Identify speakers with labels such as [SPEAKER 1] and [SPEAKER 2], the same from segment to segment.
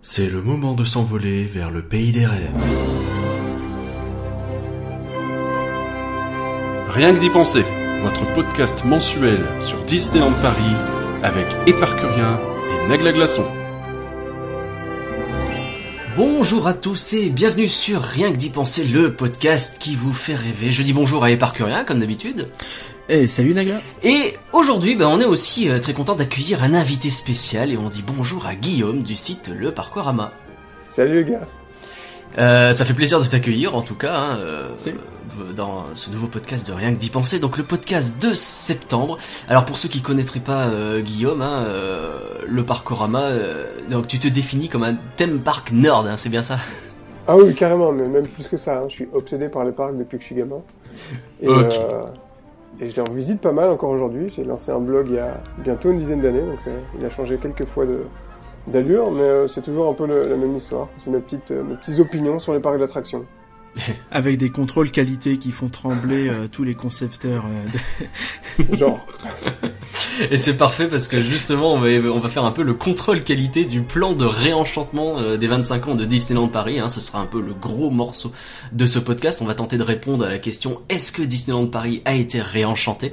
[SPEAKER 1] C'est le moment de s'envoler vers le pays des rêves. Rien que d'y penser, votre podcast mensuel sur Disneyland Paris avec Éparcurien et Nagla Glaçon.
[SPEAKER 2] Bonjour à tous et bienvenue sur Rien que d'y penser, le podcast qui vous fait rêver. Je dis bonjour à Éparcurien comme d'habitude.
[SPEAKER 3] Eh, salut Nagla.
[SPEAKER 2] Et aujourd'hui, ben, on est aussi euh, très content d'accueillir un invité spécial et on dit bonjour à Guillaume du site Le Parcourama.
[SPEAKER 4] Salut les gars.
[SPEAKER 2] Euh, ça fait plaisir de t'accueillir en tout cas hein, euh, euh, dans ce nouveau podcast de Rien que d'y penser, donc le podcast de septembre. Alors pour ceux qui connaîtraient pas euh, Guillaume, hein, euh, le Parcourama, euh, donc tu te définis comme un theme park nerd, hein, c'est bien ça?
[SPEAKER 4] Ah oui, carrément, mais même plus que ça. hein. Je suis obsédé par les parcs depuis que je suis gamin. Et,
[SPEAKER 2] Ok.
[SPEAKER 4] Et je les en visite pas mal encore aujourd'hui. J'ai lancé un blog il y a bientôt une dizaine d'années, donc il a changé quelques fois d'allure, mais euh, c'est toujours un peu la même histoire. C'est mes petites, euh, mes petites opinions sur les parcs d'attractions.
[SPEAKER 3] Avec des contrôles qualité qui font trembler euh, tous les concepteurs. euh, de-
[SPEAKER 4] Genre,
[SPEAKER 2] Et c'est parfait parce que justement on va, on va faire un peu le contrôle qualité du plan de réenchantement euh, des 25 ans de Disneyland Paris. Hein. Ce sera un peu le gros morceau de ce podcast. On va tenter de répondre à la question est-ce que Disneyland Paris a été réenchanté?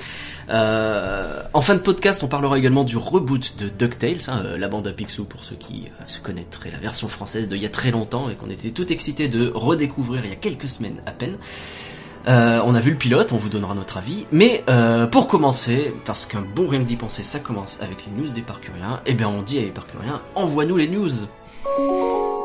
[SPEAKER 2] Euh, En fin de podcast, on parlera également du reboot de DuckTales, hein, euh, la bande à Picsou pour ceux qui euh, se connaîtraient la version française d'il y a très longtemps et qu'on était tout excités de redécouvrir il y a quelques semaines à peine. Euh, on a vu le pilote, on vous donnera notre avis. Mais euh, pour commencer, parce qu'un bon rien que d'y penser, ça commence avec les news des parcuriens, et bien on dit à les parcuriens, envoie-nous les news.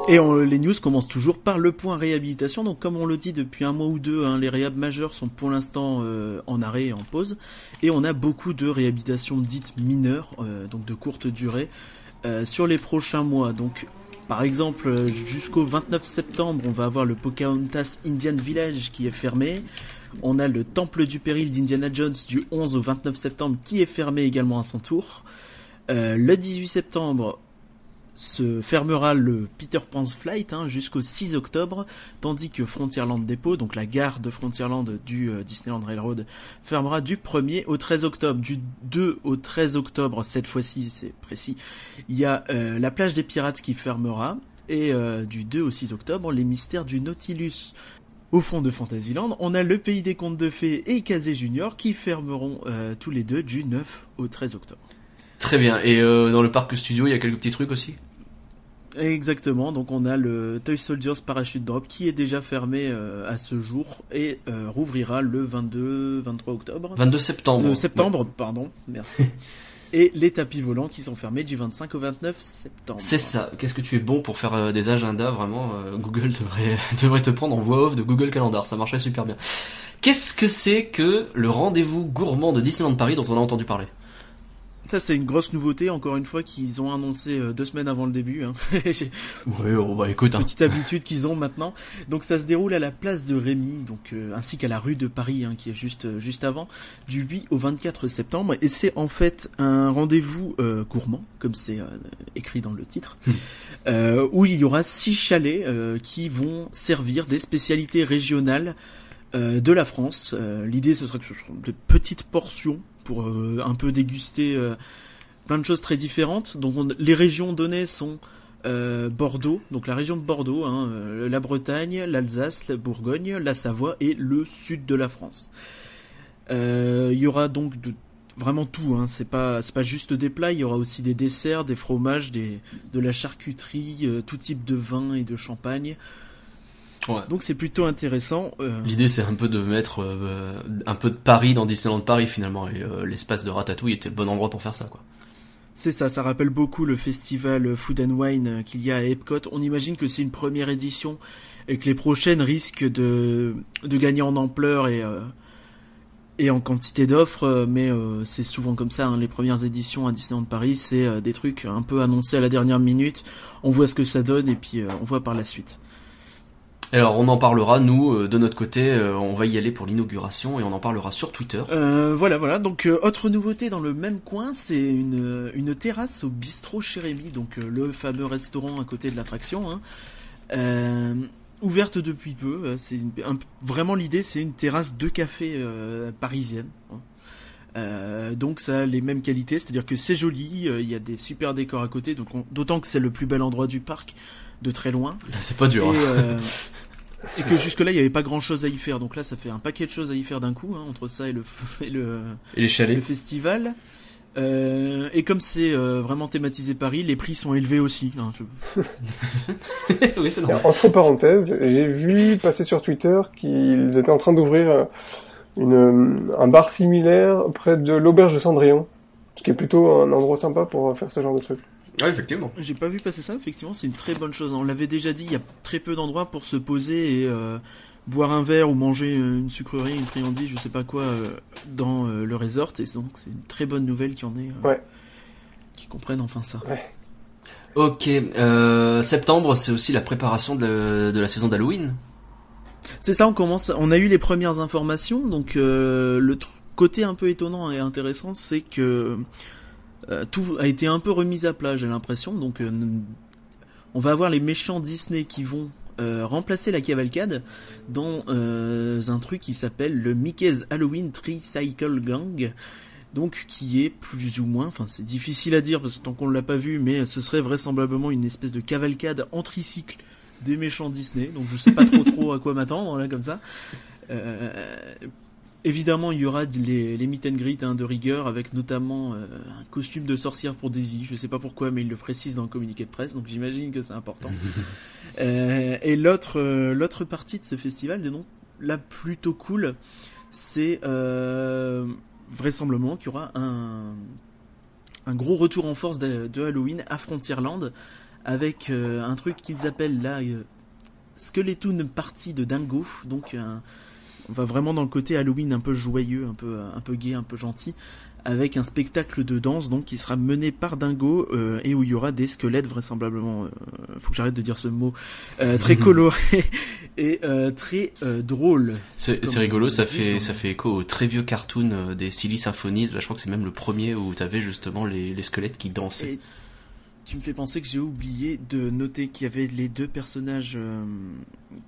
[SPEAKER 3] Et on- les news commencent toujours par le point réhabilitation. Donc comme on le dit depuis un mois ou deux, hein, les réhab majeurs sont pour l'instant euh, en arrêt et en pause. Et on a beaucoup de réhabilitations dites mineures, donc de courte durée, sur les prochains mois. Donc par exemple, jusqu'au 29 septembre, on va avoir le Pocahontas Indian Village qui est fermé. On a le Temple du Péril d'Indiana Jones du 11 au 29 septembre qui est fermé également à son tour. Euh, le 18 septembre se fermera le Peter Pan's Flight hein, jusqu'au 6 octobre, tandis que Frontierland Depot, donc la gare de Frontierland du euh, Disneyland Railroad, fermera du 1er au 13 octobre. Du 2 au 13 octobre, cette fois-ci c'est précis, il y a euh, la plage des pirates qui fermera, et euh, du 2 au 6 octobre, les mystères du Nautilus. Au fond de Fantasyland, on a le Pays des Contes de Fées et Kazé Junior qui fermeront tous les deux du 9 au 13 octobre.
[SPEAKER 2] Très bien, et dans le parc studio, il y a quelques petits trucs aussi?
[SPEAKER 3] Exactement, donc on a le Toy Soldiers Parachute Drop qui est déjà fermé euh, à ce jour et euh, rouvrira le 22-23 octobre.
[SPEAKER 2] 22 septembre.
[SPEAKER 3] Euh, septembre, pardon, merci. et les tapis volants qui sont fermés du 25 au 29 septembre.
[SPEAKER 2] C'est ça. Qu'est-ce que tu es bon pour faire euh, des agendas Vraiment, Google devrait, devrait te prendre en voix off de Google Calendar. Ça marcherait super bien. Qu'est-ce que c'est que le rendez-vous gourmand de Disneyland Paris dont on a entendu parler?
[SPEAKER 3] Ça c'est une grosse nouveauté, encore une fois, qu'ils ont annoncé euh, deux semaines avant le début. Hein. J'ai
[SPEAKER 2] Oui, oh, bah écoute, hein.
[SPEAKER 3] petite habitude qu'ils ont maintenant. Donc ça se déroule à la place de Rémy, donc euh, ainsi qu'à la rue de Paris, hein, qui est juste euh, juste avant, du 8 au 24 septembre. Et c'est en fait un rendez-vous euh, gourmand, comme c'est euh, écrit dans le titre, euh, où il y aura six chalets qui vont servir des spécialités régionales de la France. L'idée ce serait que ce soit de petites portions pour euh, un peu déguster euh, plein de choses très différentes. Donc on- les régions données sont euh, Bordeaux, donc la région de Bordeaux, hein, la Bretagne, l'Alsace, la Bourgogne, la Savoie et le sud de la France. Il y aura donc vraiment tout, hein, c'est pas juste des plats, il y aura aussi des desserts, des fromages, de la charcuterie, tout type de vin et de champagne.
[SPEAKER 2] Ouais.
[SPEAKER 3] Donc c'est plutôt intéressant. euh,
[SPEAKER 2] L'idée c'est un peu de mettre euh, un peu de Paris dans Disneyland Paris finalement et euh, l'espace de Ratatouille était le bon endroit pour faire ça quoi.
[SPEAKER 3] C'est ça, ça rappelle beaucoup le festival Food and Wine qu'il y a à Epcot. On imagine que c'est une première édition et que les prochaines risquent de, de gagner en ampleur et, et en quantité d'offres, mais c'est souvent comme ça. hein. Les premières éditions à Disneyland Paris, c'est des trucs un peu annoncés à la dernière minute. On voit ce que ça donne et puis on voit par la suite.
[SPEAKER 2] Alors on en parlera nous euh, de notre côté, euh, on va y aller pour l'inauguration et on en parlera sur Twitter.
[SPEAKER 3] Euh, voilà, voilà. Donc, euh, autre nouveauté dans le même coin, c'est une, une terrasse au bistrot chez Rémy, donc euh, le fameux restaurant à côté de l'attraction. Hein. Euh, ouverte depuis peu. C'est un- vraiment l'idée, c'est une terrasse de café euh, parisienne. hein. Euh, donc ça a les mêmes qualités, c'est-à-dire que c'est joli, euh, il y a des super décors à côté, donc d'autant que c'est le plus bel endroit du parc de très loin.
[SPEAKER 2] C'est pas dur.
[SPEAKER 3] Et,
[SPEAKER 2] hein.
[SPEAKER 3] euh, et que jusque-là il n'y avait pas grand-chose à y faire, donc là ça fait un paquet de choses à y faire d'un coup, hein, entre ça et le et le,
[SPEAKER 2] Et les chalets.
[SPEAKER 3] le festival. Euh, et comme c'est euh, vraiment thématisé Paris, les prix sont élevés aussi. hein, je-
[SPEAKER 2] oui, c'est
[SPEAKER 4] Et
[SPEAKER 2] normal.
[SPEAKER 4] Entre parenthèses, j'ai vu passer sur Twitter qu'ils étaient en train d'ouvrir une, euh, un bar similaire près de l'auberge de Cendrillon, ce qui est plutôt un endroit sympa pour faire ce genre de truc.
[SPEAKER 2] Ouais, effectivement.
[SPEAKER 3] J'ai pas vu passer ça, effectivement, c'est une très bonne chose. On l'avait déjà dit, il y a très peu d'endroits pour se poser et euh, boire un verre ou manger une sucrerie, une friandise, je sais pas quoi, euh, dans euh, le resort. Et donc c'est une très bonne nouvelle qu'il y en ait, euh,
[SPEAKER 4] Ouais.
[SPEAKER 3] qui comprennent enfin ça.
[SPEAKER 2] Ok, euh, septembre, c'est aussi la préparation de la, de la saison d'Halloween.
[SPEAKER 3] C'est ça, on commence, on a eu les premières informations, donc euh, le côté un peu étonnant et intéressant, c'est que euh, tout a été un peu remis à plat, j'ai l'impression. Donc, euh, on va avoir les méchants Disney qui vont euh, remplacer la cavalcade dans un truc qui s'appelle le Mickey's Halloween Tricycle Gang. Donc, qui est plus ou moins, enfin, c'est difficile à dire parce que tant qu'on ne l'a pas vu, mais ce serait vraisemblablement une espèce de cavalcade en tricycle des méchants Disney. Donc, je sais pas trop trop à quoi m'attendre là comme ça. Évidemment, il y aura les, les meet and greet hein, de rigueur, avec notamment euh, un costume de sorcière pour Daisy. Je sais pas pourquoi, mais il le précise dans le communiqué de presse, donc j'imagine que c'est important. Euh, et l'autre euh, l'autre partie de ce festival, donc là plutôt cool, c'est vraisemblablement qu'il y aura un un gros retour en force de, de Halloween à Frontierland, avec un truc qu'ils appellent là Skeleton Party de Dingo, donc un on va vraiment dans le côté Halloween un peu joyeux, un peu un peu gai, un peu gentil, avec un spectacle de danse donc qui sera mené par Dingo euh, et où il y aura des squelettes vraisemblablement. Euh, faut que j'arrête de dire ce mot euh, très coloré et euh, très euh, drôle.
[SPEAKER 2] C'est rigolo, ça fait, ça fait écho au très vieux cartoon euh, des Silly Symphonies. Bah, je crois que c'est même le premier où t'avais justement les, les squelettes qui dansaient.
[SPEAKER 3] Et tu me fais penser que j'ai oublié de noter qu'il y avait les deux personnages euh,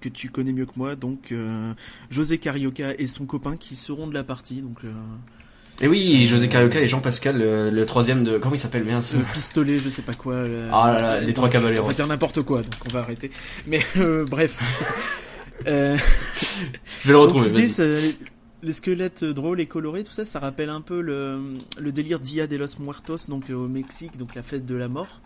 [SPEAKER 3] que tu connais mieux que moi, donc euh, José Carioca et son copain qui seront de la partie, donc euh,
[SPEAKER 2] Et oui, José Carioca et Jean-Pascal, le, le troisième de... Comment il s'appelle bien
[SPEAKER 3] ce pistolet, je sais pas quoi. le-
[SPEAKER 2] Ah là là, les
[SPEAKER 3] euh,
[SPEAKER 2] trois
[SPEAKER 3] donc,
[SPEAKER 2] cavalleros.
[SPEAKER 3] On va dire n'importe quoi, donc on va arrêter. Mais euh, bref. Euh,
[SPEAKER 2] Je vais le retrouver,
[SPEAKER 3] l'idée, les squelettes drôles et colorés, tout ça, ça rappelle un peu le, délire Dia de los Muertos, donc euh, au Mexique, donc la fête de la mort.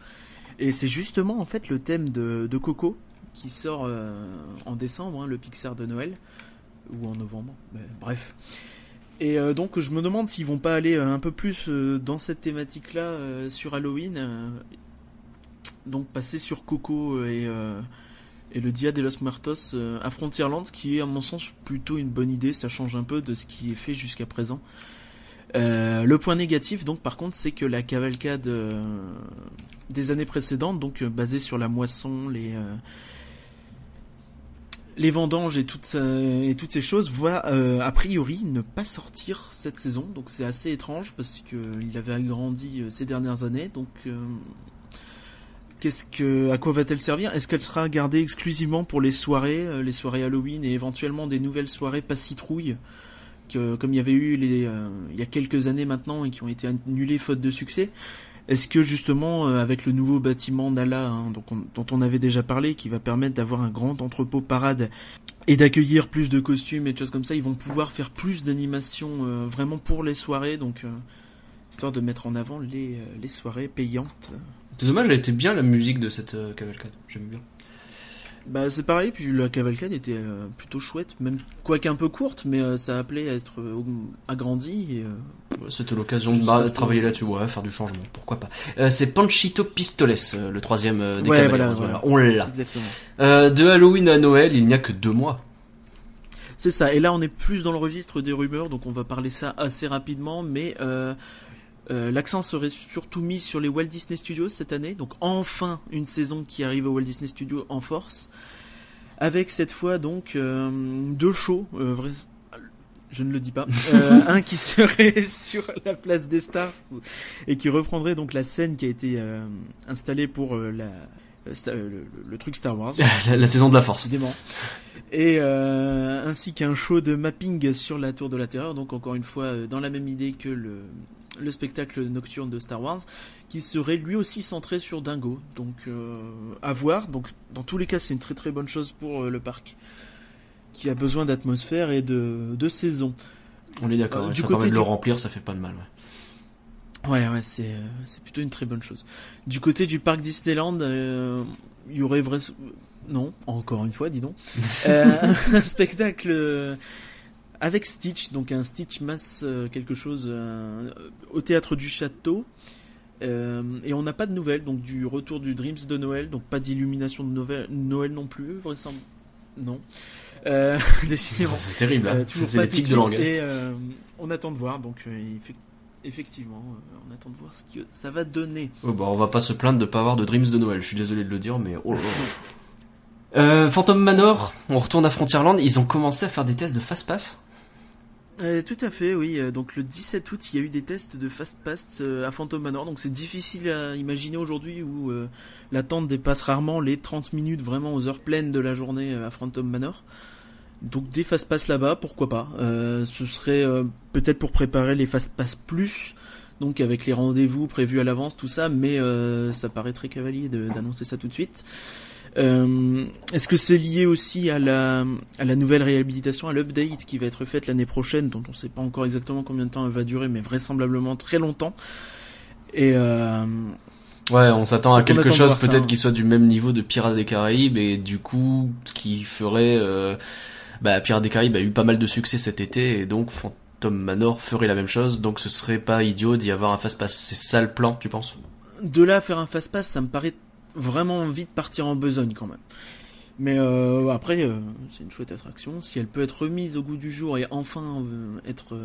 [SPEAKER 3] Et c'est justement en fait le thème de, Coco qui sort euh, en décembre, hein, le Pixar de Noël ou en novembre. bref. Et euh, donc je me demande s'ils vont pas aller euh, un peu plus euh, dans cette thématique-là euh, sur Halloween, euh, donc passer sur Coco et euh, et le Dia de los Muertos euh, à Frontierland, ce qui est à mon sens plutôt une bonne idée, ça change un peu de ce qui est fait jusqu'à présent. Euh, le point négatif, donc, par contre, c'est que la cavalcade euh, des années précédentes, donc basée sur la moisson, les les vendanges et toutes et toutes ces choses, va a priori ne pas sortir cette saison. Donc c'est assez étrange parce que il avait agrandi ces dernières années. Donc Qu'est-ce que, à quoi va-t-elle servir? Est-ce qu'elle sera gardée exclusivement pour les soirées, euh, les soirées Halloween et éventuellement des nouvelles soirées pas citrouille, que, comme il y avait eu euh, il y a quelques années maintenant et qui ont été annulées faute de succès? Est-ce que justement, euh, avec le nouveau bâtiment Nala, hein, donc on- dont on avait déjà parlé, qui va permettre d'avoir un grand entrepôt parade et d'accueillir plus de costumes et de choses comme ça, ils vont pouvoir faire plus d'animations vraiment pour les soirées, donc histoire de mettre en avant les, les soirées payantes.
[SPEAKER 2] C'est dommage, elle était bien la musique de cette euh, cavalcade. J'aime bien.
[SPEAKER 3] Bah c'est pareil, puis la cavalcade était euh, plutôt chouette, même quoique un peu courte, mais euh, ça appelait à être euh, agrandi et euh,
[SPEAKER 2] Ouais, C'était l'occasion de bah, travailler là-dessus, ouais, faire du changement, pourquoi pas. Euh, c'est Panchito Pistoles, le troisième des
[SPEAKER 3] Ouais, voilà, voilà.
[SPEAKER 2] On l'a. de Halloween à Noël, il n'y a que deux mois.
[SPEAKER 3] C'est ça, et là on est plus dans le registre des rumeurs, donc on va parler ça assez rapidement, mais euh, l'accent serait surtout mis sur les Walt Disney Studios cette année, donc enfin une saison qui arrive au Walt Disney Studios en force, avec cette fois donc euh, deux shows, euh, je ne le dis pas, un qui serait sur la place des stars et qui reprendrait donc la scène qui a été installée pour la le, truc Star Wars.
[SPEAKER 2] la, saison de la Force.
[SPEAKER 3] Décidément. Et ainsi qu'un show de mapping sur la Tour de la Terreur, donc encore une fois dans la même idée que le, le spectacle nocturne de Star Wars, qui serait lui aussi centré sur Dingo. Donc à voir. Donc dans tous les cas, c'est une très très bonne chose pour le parc, qui a besoin d'atmosphère et de, de saison.
[SPEAKER 2] On est d'accord. du ça côté permet de le remplir, ça fait pas de mal. Ouais.
[SPEAKER 3] Ouais, ouais, c'est c'est plutôt une très bonne chose. Du côté du parc Disneyland, euh, il y aurait vrai non, encore une fois, dis donc, euh, un spectacle euh, avec Stitch, donc un Stitch masse quelque chose au théâtre du château. et on n'a pas de nouvelles, donc du retour du Dreams de Noël, donc pas d'illumination de Noël, Noël non plus, vraisemblablement. Non.
[SPEAKER 2] c'est terrible, hein. c'est les tics de langue.
[SPEAKER 3] Et on attend de voir, donc effectivement, euh, on attend de voir ce que ça va donner.
[SPEAKER 2] Oh bah on va pas se plaindre de pas avoir de Dreams de Noël. Je suis désolé de le dire, mais oh euh, Phantom Manor, on retourne à Frontierland. Ils ont commencé à faire des tests de Fast Pass.
[SPEAKER 3] Euh, tout à fait, oui. Donc le 17 août, il y a eu des tests de Fast Pass à Phantom Manor. Donc c'est difficile à imaginer aujourd'hui où l'attente dépasse rarement les 30 minutes vraiment aux heures pleines de la journée à Phantom Manor. Donc des fast pass là-bas, pourquoi pas. Euh, ce serait euh, peut-être pour préparer les fast pass plus, donc avec les rendez-vous prévus à l'avance, tout ça, mais euh, ça paraît très cavalier d'annoncer ça tout de suite. Est-ce que c'est lié aussi à la, à la nouvelle réhabilitation, à l'update qui va être faite l'année prochaine, dont on ne sait pas encore exactement combien de temps elle va durer, mais vraisemblablement très longtemps. Et
[SPEAKER 2] Ouais, on s'attend à quelque chose peut-être qui soit du même niveau de Pirates des Caraïbes et du coup qui ferait bah, Pirates des Caraïbes a eu pas mal de succès cet été et donc Phantom Manor ferait la même chose. Donc ce serait pas idiot d'y avoir un fast-pass. C'est ça le plan, tu penses?
[SPEAKER 3] De là faire un fast-pass, ça me paraît vraiment vite partir en besogne quand même. Mais euh, après, euh, c'est une chouette attraction. Si elle peut être remise au goût du jour et enfin euh, être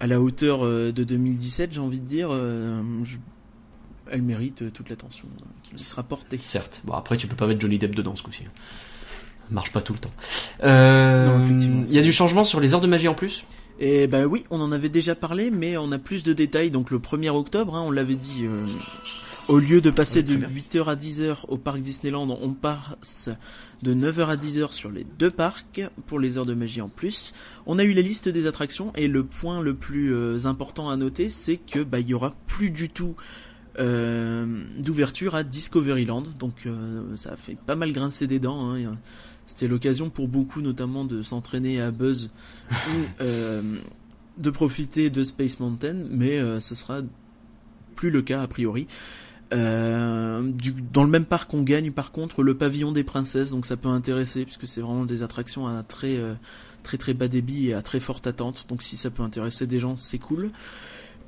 [SPEAKER 3] à la hauteur de 2017, j'ai envie de dire, elle mérite toute l'attention qui lui sera portée.
[SPEAKER 2] Certes. Bon après, tu peux pas mettre Johnny Depp dedans ce coup-ci marche pas tout le temps. Il y a du changement sur les heures de magie en plus?
[SPEAKER 3] Et ben oui, on en avait déjà parlé, mais on a plus de détails. Donc le 1er octobre, hein, on l'avait dit, au lieu de passer de 8h à 10h au parc Disneyland, on passe de 9h à 10h sur les deux parcs pour les heures de magie en plus. On a eu la liste des attractions et le point le plus euh, important à noter, c'est que bah il y aura plus du tout d'ouverture à Discoveryland. Donc ça a fait pas mal grincer des dents. Hein. C'était l'occasion pour beaucoup notamment de s'entraîner à Buzz ou euh, de profiter de Space Mountain, mais euh, ce sera plus le cas a priori. Euh, du, dans le même parc, on gagne par contre le pavillon des princesses, donc ça peut intéresser puisque c'est vraiment des attractions à très très très bas débit et à très forte attente. Donc si ça peut intéresser des gens, c'est cool.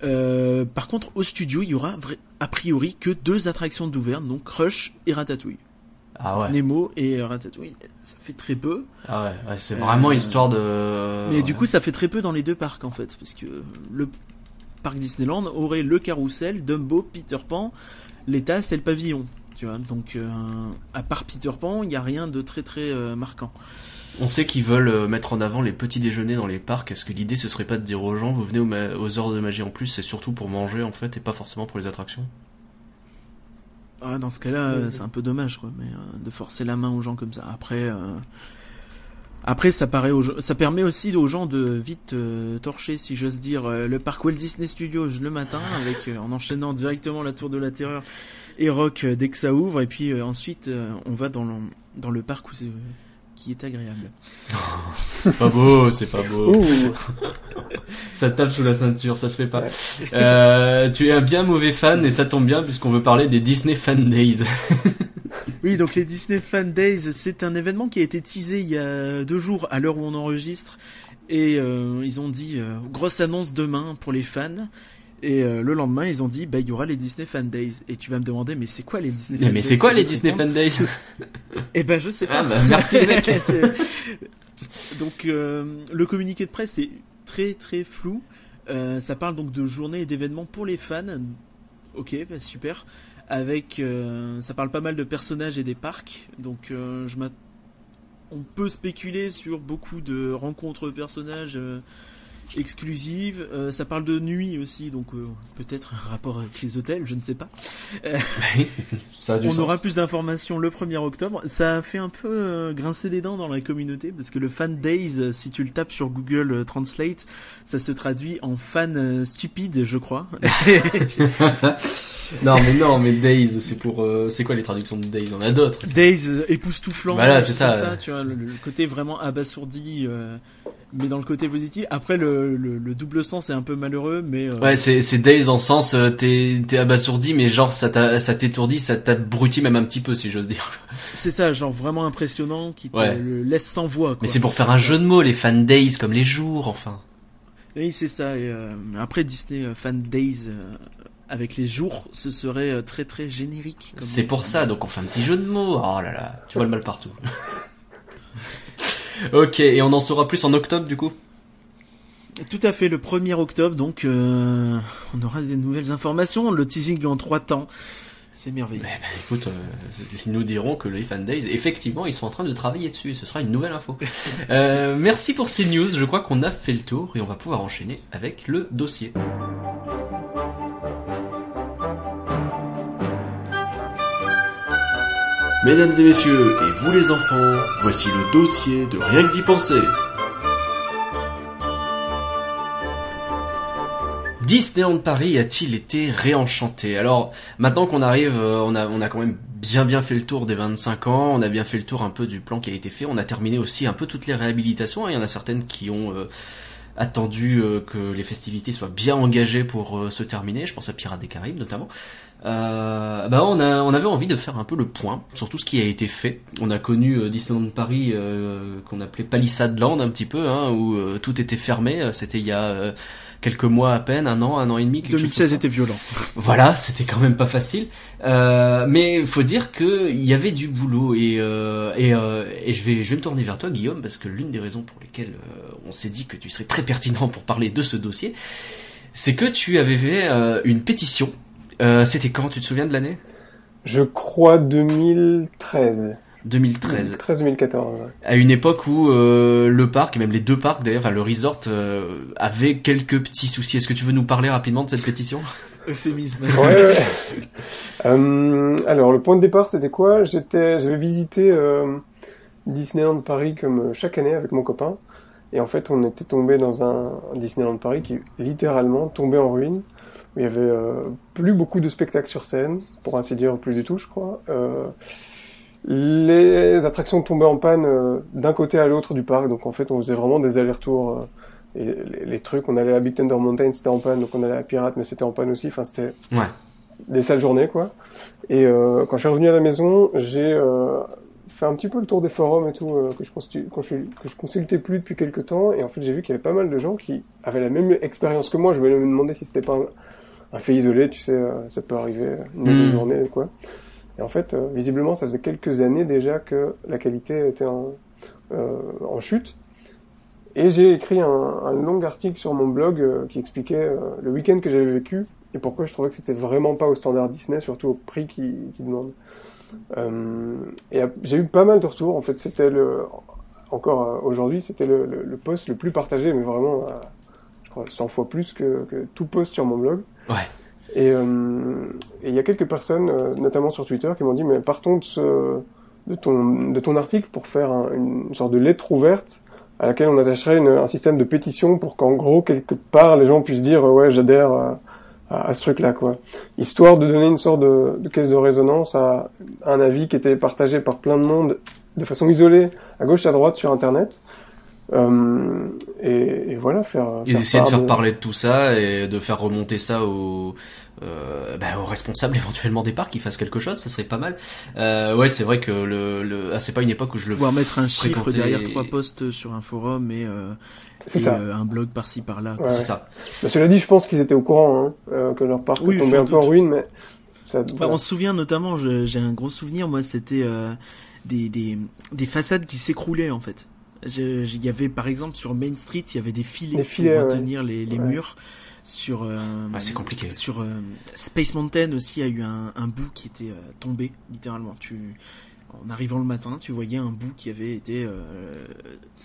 [SPEAKER 3] par contre, au studio, il y aura a priori que deux attractions d'ouvert, donc Rush et Ratatouille.
[SPEAKER 2] Ah ouais.
[SPEAKER 3] Nemo et Ratatouille, ça fait très peu.
[SPEAKER 2] Ah ouais, c'est vraiment euh, histoire de.
[SPEAKER 3] Mais du coup, ça fait très peu dans les deux parcs en fait, parce que le parc Disneyland aurait le carrousel, Dumbo, Peter Pan, l'état c'est le pavillon, tu vois. Donc, euh, à part Peter Pan, il n'y a rien de très très euh, marquant.
[SPEAKER 2] On sait qu'ils veulent mettre en avant les petits déjeuners dans les parcs. Est-ce que l'idée ce serait pas de dire aux gens, vous venez aux heures de magie en plus, c'est surtout pour manger en fait et pas forcément pour les attractions?
[SPEAKER 3] Ah, dans ce cas-là, c'est un peu dommage, quoi, mais euh, de forcer la main aux gens comme ça. Après, euh, après, ça paraît, ça permet aussi aux gens de vite euh, torcher, si j'ose dire, le parc Walt Disney Studios le matin, avec en enchaînant directement la Tour de la Terreur et Rock dès que ça ouvre, et puis ensuite on va dans le, dans le parc où c'est est agréable.
[SPEAKER 2] c'est pas beau, c'est pas beau. ça tape sous la ceinture, ça se fait pas. Euh, tu es un bien mauvais fan et ça tombe bien puisqu'on veut parler des Disney Fan Days.
[SPEAKER 3] oui, donc les Disney Fan Days, c'est un événement qui a été teasé il y a deux jours à l'heure où on enregistre. Et euh, ils ont dit euh, grosse annonce demain pour les fans. Et euh, le lendemain, ils ont dit, bah, il y aura les Disney Fan Days. Et tu vas me demander, mais c'est quoi les Disney
[SPEAKER 2] Fan Days Mais c'est quoi les Disney Fan Days?
[SPEAKER 3] Eh ben, je sais pas.
[SPEAKER 2] Ah, bah, merci mec.
[SPEAKER 3] donc, le communiqué de presse est très très flou. Ça parle donc de journées et d'événements pour les fans. Ok, bah, super. Avec, ça parle pas mal de personnages et des parcs. Donc, je on peut spéculer sur beaucoup de rencontres personnages exclusive. Euh, ça parle de nuit aussi, donc euh, peut-être un rapport avec les hôtels, je ne sais pas. Euh,
[SPEAKER 2] Ça a du
[SPEAKER 3] on
[SPEAKER 2] sens.
[SPEAKER 3] aura plus d'informations le 1er octobre. Ça a fait un peu euh, grincer des dents dans la communauté parce que le fan days, euh, si tu le tapes sur Google euh, Translate, ça se traduit en fan stupide, je crois.
[SPEAKER 2] non mais non mais Days c'est pour euh, c'est quoi les traductions de Days? On a d'autres
[SPEAKER 3] days époustouflant.
[SPEAKER 2] Voilà, c'est ça,
[SPEAKER 3] tu vois, le, le côté vraiment abasourdi, euh, mais dans le côté positif. Après, le, le, le double sens est un peu malheureux, mais euh,
[SPEAKER 2] ouais c'est c'est Days dans le sens euh, t'es t'es abasourdi mais genre ça t'a ça t'étourdit ça t'abrutit même un petit peu si j'ose dire
[SPEAKER 3] c'est ça, genre vraiment impressionnant, qui te
[SPEAKER 2] Ouais.
[SPEAKER 3] le laisse sans voix. Quoi.
[SPEAKER 2] mais c'est pour faire un jeu de mots les fan Days comme les jours enfin
[SPEAKER 3] Oui, c'est ça. Et, euh, après Disney Fan Days avec les jours, ce serait très très générique. comme-
[SPEAKER 2] c'est pour ça donc on fait un petit jeu de mots oh là là tu vois le mal partout ok et on en saura plus en octobre du coup
[SPEAKER 3] Tout à fait, le 1er octobre, donc euh, on aura des nouvelles informations. Le teasing en trois temps, c'est merveilleux.
[SPEAKER 2] Mais ben, écoute, euh, ils nous diront que les Fan Days, effectivement, ils sont en train de travailler dessus. Ce sera une nouvelle info. Euh, merci pour ces news. Je crois qu'on a fait le tour et on va pouvoir enchaîner avec le dossier.
[SPEAKER 1] Mesdames et messieurs, et vous les enfants, voici le dossier de Rien que d'y penser.
[SPEAKER 2] Disneyland Paris a-t-il été réenchanté? Alors maintenant qu'on arrive, euh, on a quand même bien bien fait le tour des 25 ans, on a bien fait le tour un peu du plan qui a été fait, on a terminé aussi un peu toutes les réhabilitations. hein. Il y en a certaines qui ont euh, attendu euh, que les festivités soient bien engagées pour se terminer. Je pense à Pirates des Caraïbes notamment. Euh, bah on a on avait envie de faire un peu le point sur tout ce qui a été fait. On a connu euh, Disneyland Paris euh, qu'on appelait Palisade Land un petit peu, hein, où euh, tout était fermé. C'était il y a euh, quelques mois à peine, un an, un an et demi. quelque chose
[SPEAKER 3] 2016
[SPEAKER 2] comme ça.
[SPEAKER 3] était violent.
[SPEAKER 2] Voilà, c'était quand même pas facile. Euh, mais faut dire que il y avait du boulot et euh, et, euh, et je vais je vais me tourner vers toi Guillaume parce que l'une des raisons pour lesquelles euh, on s'est dit que tu serais très pertinent pour parler de ce dossier, c'est que tu avais fait euh, une pétition. Euh, c'était quand Tu te souviens de l'année?
[SPEAKER 4] Je crois 2013.
[SPEAKER 2] 2013.
[SPEAKER 4] 13-2014. ouais.
[SPEAKER 2] À une époque où euh, le parc et même les deux parcs d'ailleurs, enfin le resort euh, avait quelques petits soucis. Est-ce que tu veux nous parler rapidement de cette pétition?
[SPEAKER 3] Euphémisme.
[SPEAKER 4] Ouais, ouais. Euh, alors, le point de départ, c'était quoi? J'étais, j'avais visité euh, Disneyland Paris comme chaque année avec mon copain. Et en fait, on était tombé dans un Disneyland Paris qui littéralement tombait en ruine. Il y avait euh, plus beaucoup de spectacles sur scène, pour ainsi dire, plus du tout, je crois. Euh, les attractions tombaient en panne euh, d'un côté à l'autre du parc, donc en fait, on faisait vraiment des allers-retours. euh, et les, les trucs, on allait à Big Thunder Mountain, c'était en panne, donc on allait à Pirate, mais c'était en panne aussi. Enfin, c'était
[SPEAKER 2] Ouais.
[SPEAKER 4] des sales journées quoi. Et euh, quand je suis revenu à la maison, j'ai euh, fait un petit peu le tour des forums et tout euh, que je quand je, que je consultais plus depuis quelques temps et en fait j'ai vu qu'il y avait pas mal de gens qui avaient la même expérience que moi. Je voulais me demander si c'était pas un, un fait isolé, tu sais, euh, ça peut arriver une ou
[SPEAKER 2] Mm.
[SPEAKER 4] deux journées quoi. Et en fait, euh, visiblement, ça faisait quelques années déjà que la qualité était en, euh, en chute. Et j'ai écrit un, un long article sur mon blog euh, qui expliquait euh, le week-end que j'avais vécu et pourquoi je trouvais que c'était vraiment pas au standard Disney, surtout au prix qu'ils qu'ils demandent. Euh, et j'ai eu pas mal de retours. En fait, c'était le encore euh, aujourd'hui, c'était le, le, le post le plus partagé, mais vraiment, euh, 100 fois plus que, que tout post sur mon blog.
[SPEAKER 2] Ouais.
[SPEAKER 4] Et euh, et il y a quelques personnes, euh, notamment sur Twitter, qui m'ont dit mais partons de, ce, de, ton, de ton article pour faire un- une sorte de lettre ouverte à laquelle on attacherait une- un système de pétition pour qu'en gros, quelque part, les gens puissent dire ouais, j'adhère à, à, à ce truc-là, quoi. Histoire de donner une sorte de, de caisse de résonance à un avis qui était partagé par plein de monde de façon isolée, à gauche, à droite, sur Internet. Euh, et, et voilà, faire.
[SPEAKER 2] Et d'essayer de faire parler de tout ça et de faire remonter ça aux, euh, bah, aux responsables éventuellement des parcs qui fassent quelque chose, ça serait pas mal. Euh, ouais, c'est vrai que le, le... Ah, c'est pas une époque où je le
[SPEAKER 3] Pouvoir mettre un chiffre derrière trois posts sur un forum et, euh,
[SPEAKER 4] C'est
[SPEAKER 3] et,
[SPEAKER 4] ça.
[SPEAKER 3] euh, un blog par-ci par-là.
[SPEAKER 4] Ouais.
[SPEAKER 2] C'est ça.
[SPEAKER 4] Mais cela dit, je pense qu'ils étaient au courant hein, que leur parc
[SPEAKER 3] Oui,
[SPEAKER 4] tombait un peu en ruine, mais ça.
[SPEAKER 3] Enfin,
[SPEAKER 4] voilà.
[SPEAKER 3] on se souvient notamment, j'ai un gros souvenir, moi, c'était euh, des, des, des façades qui s'écroulaient en fait. Il y avait par exemple sur Main Street, il y avait des filets,
[SPEAKER 4] Des filets,
[SPEAKER 3] pour
[SPEAKER 4] ouais.
[SPEAKER 3] retenir les, les
[SPEAKER 4] Ouais.
[SPEAKER 3] murs. Sur euh,
[SPEAKER 2] Ouais, c'est compliqué.
[SPEAKER 3] Sur euh, Space Mountain aussi, il y a eu un, un bout qui était euh, tombé littéralement. Tu en arrivant le matin, tu voyais un bout qui avait été euh,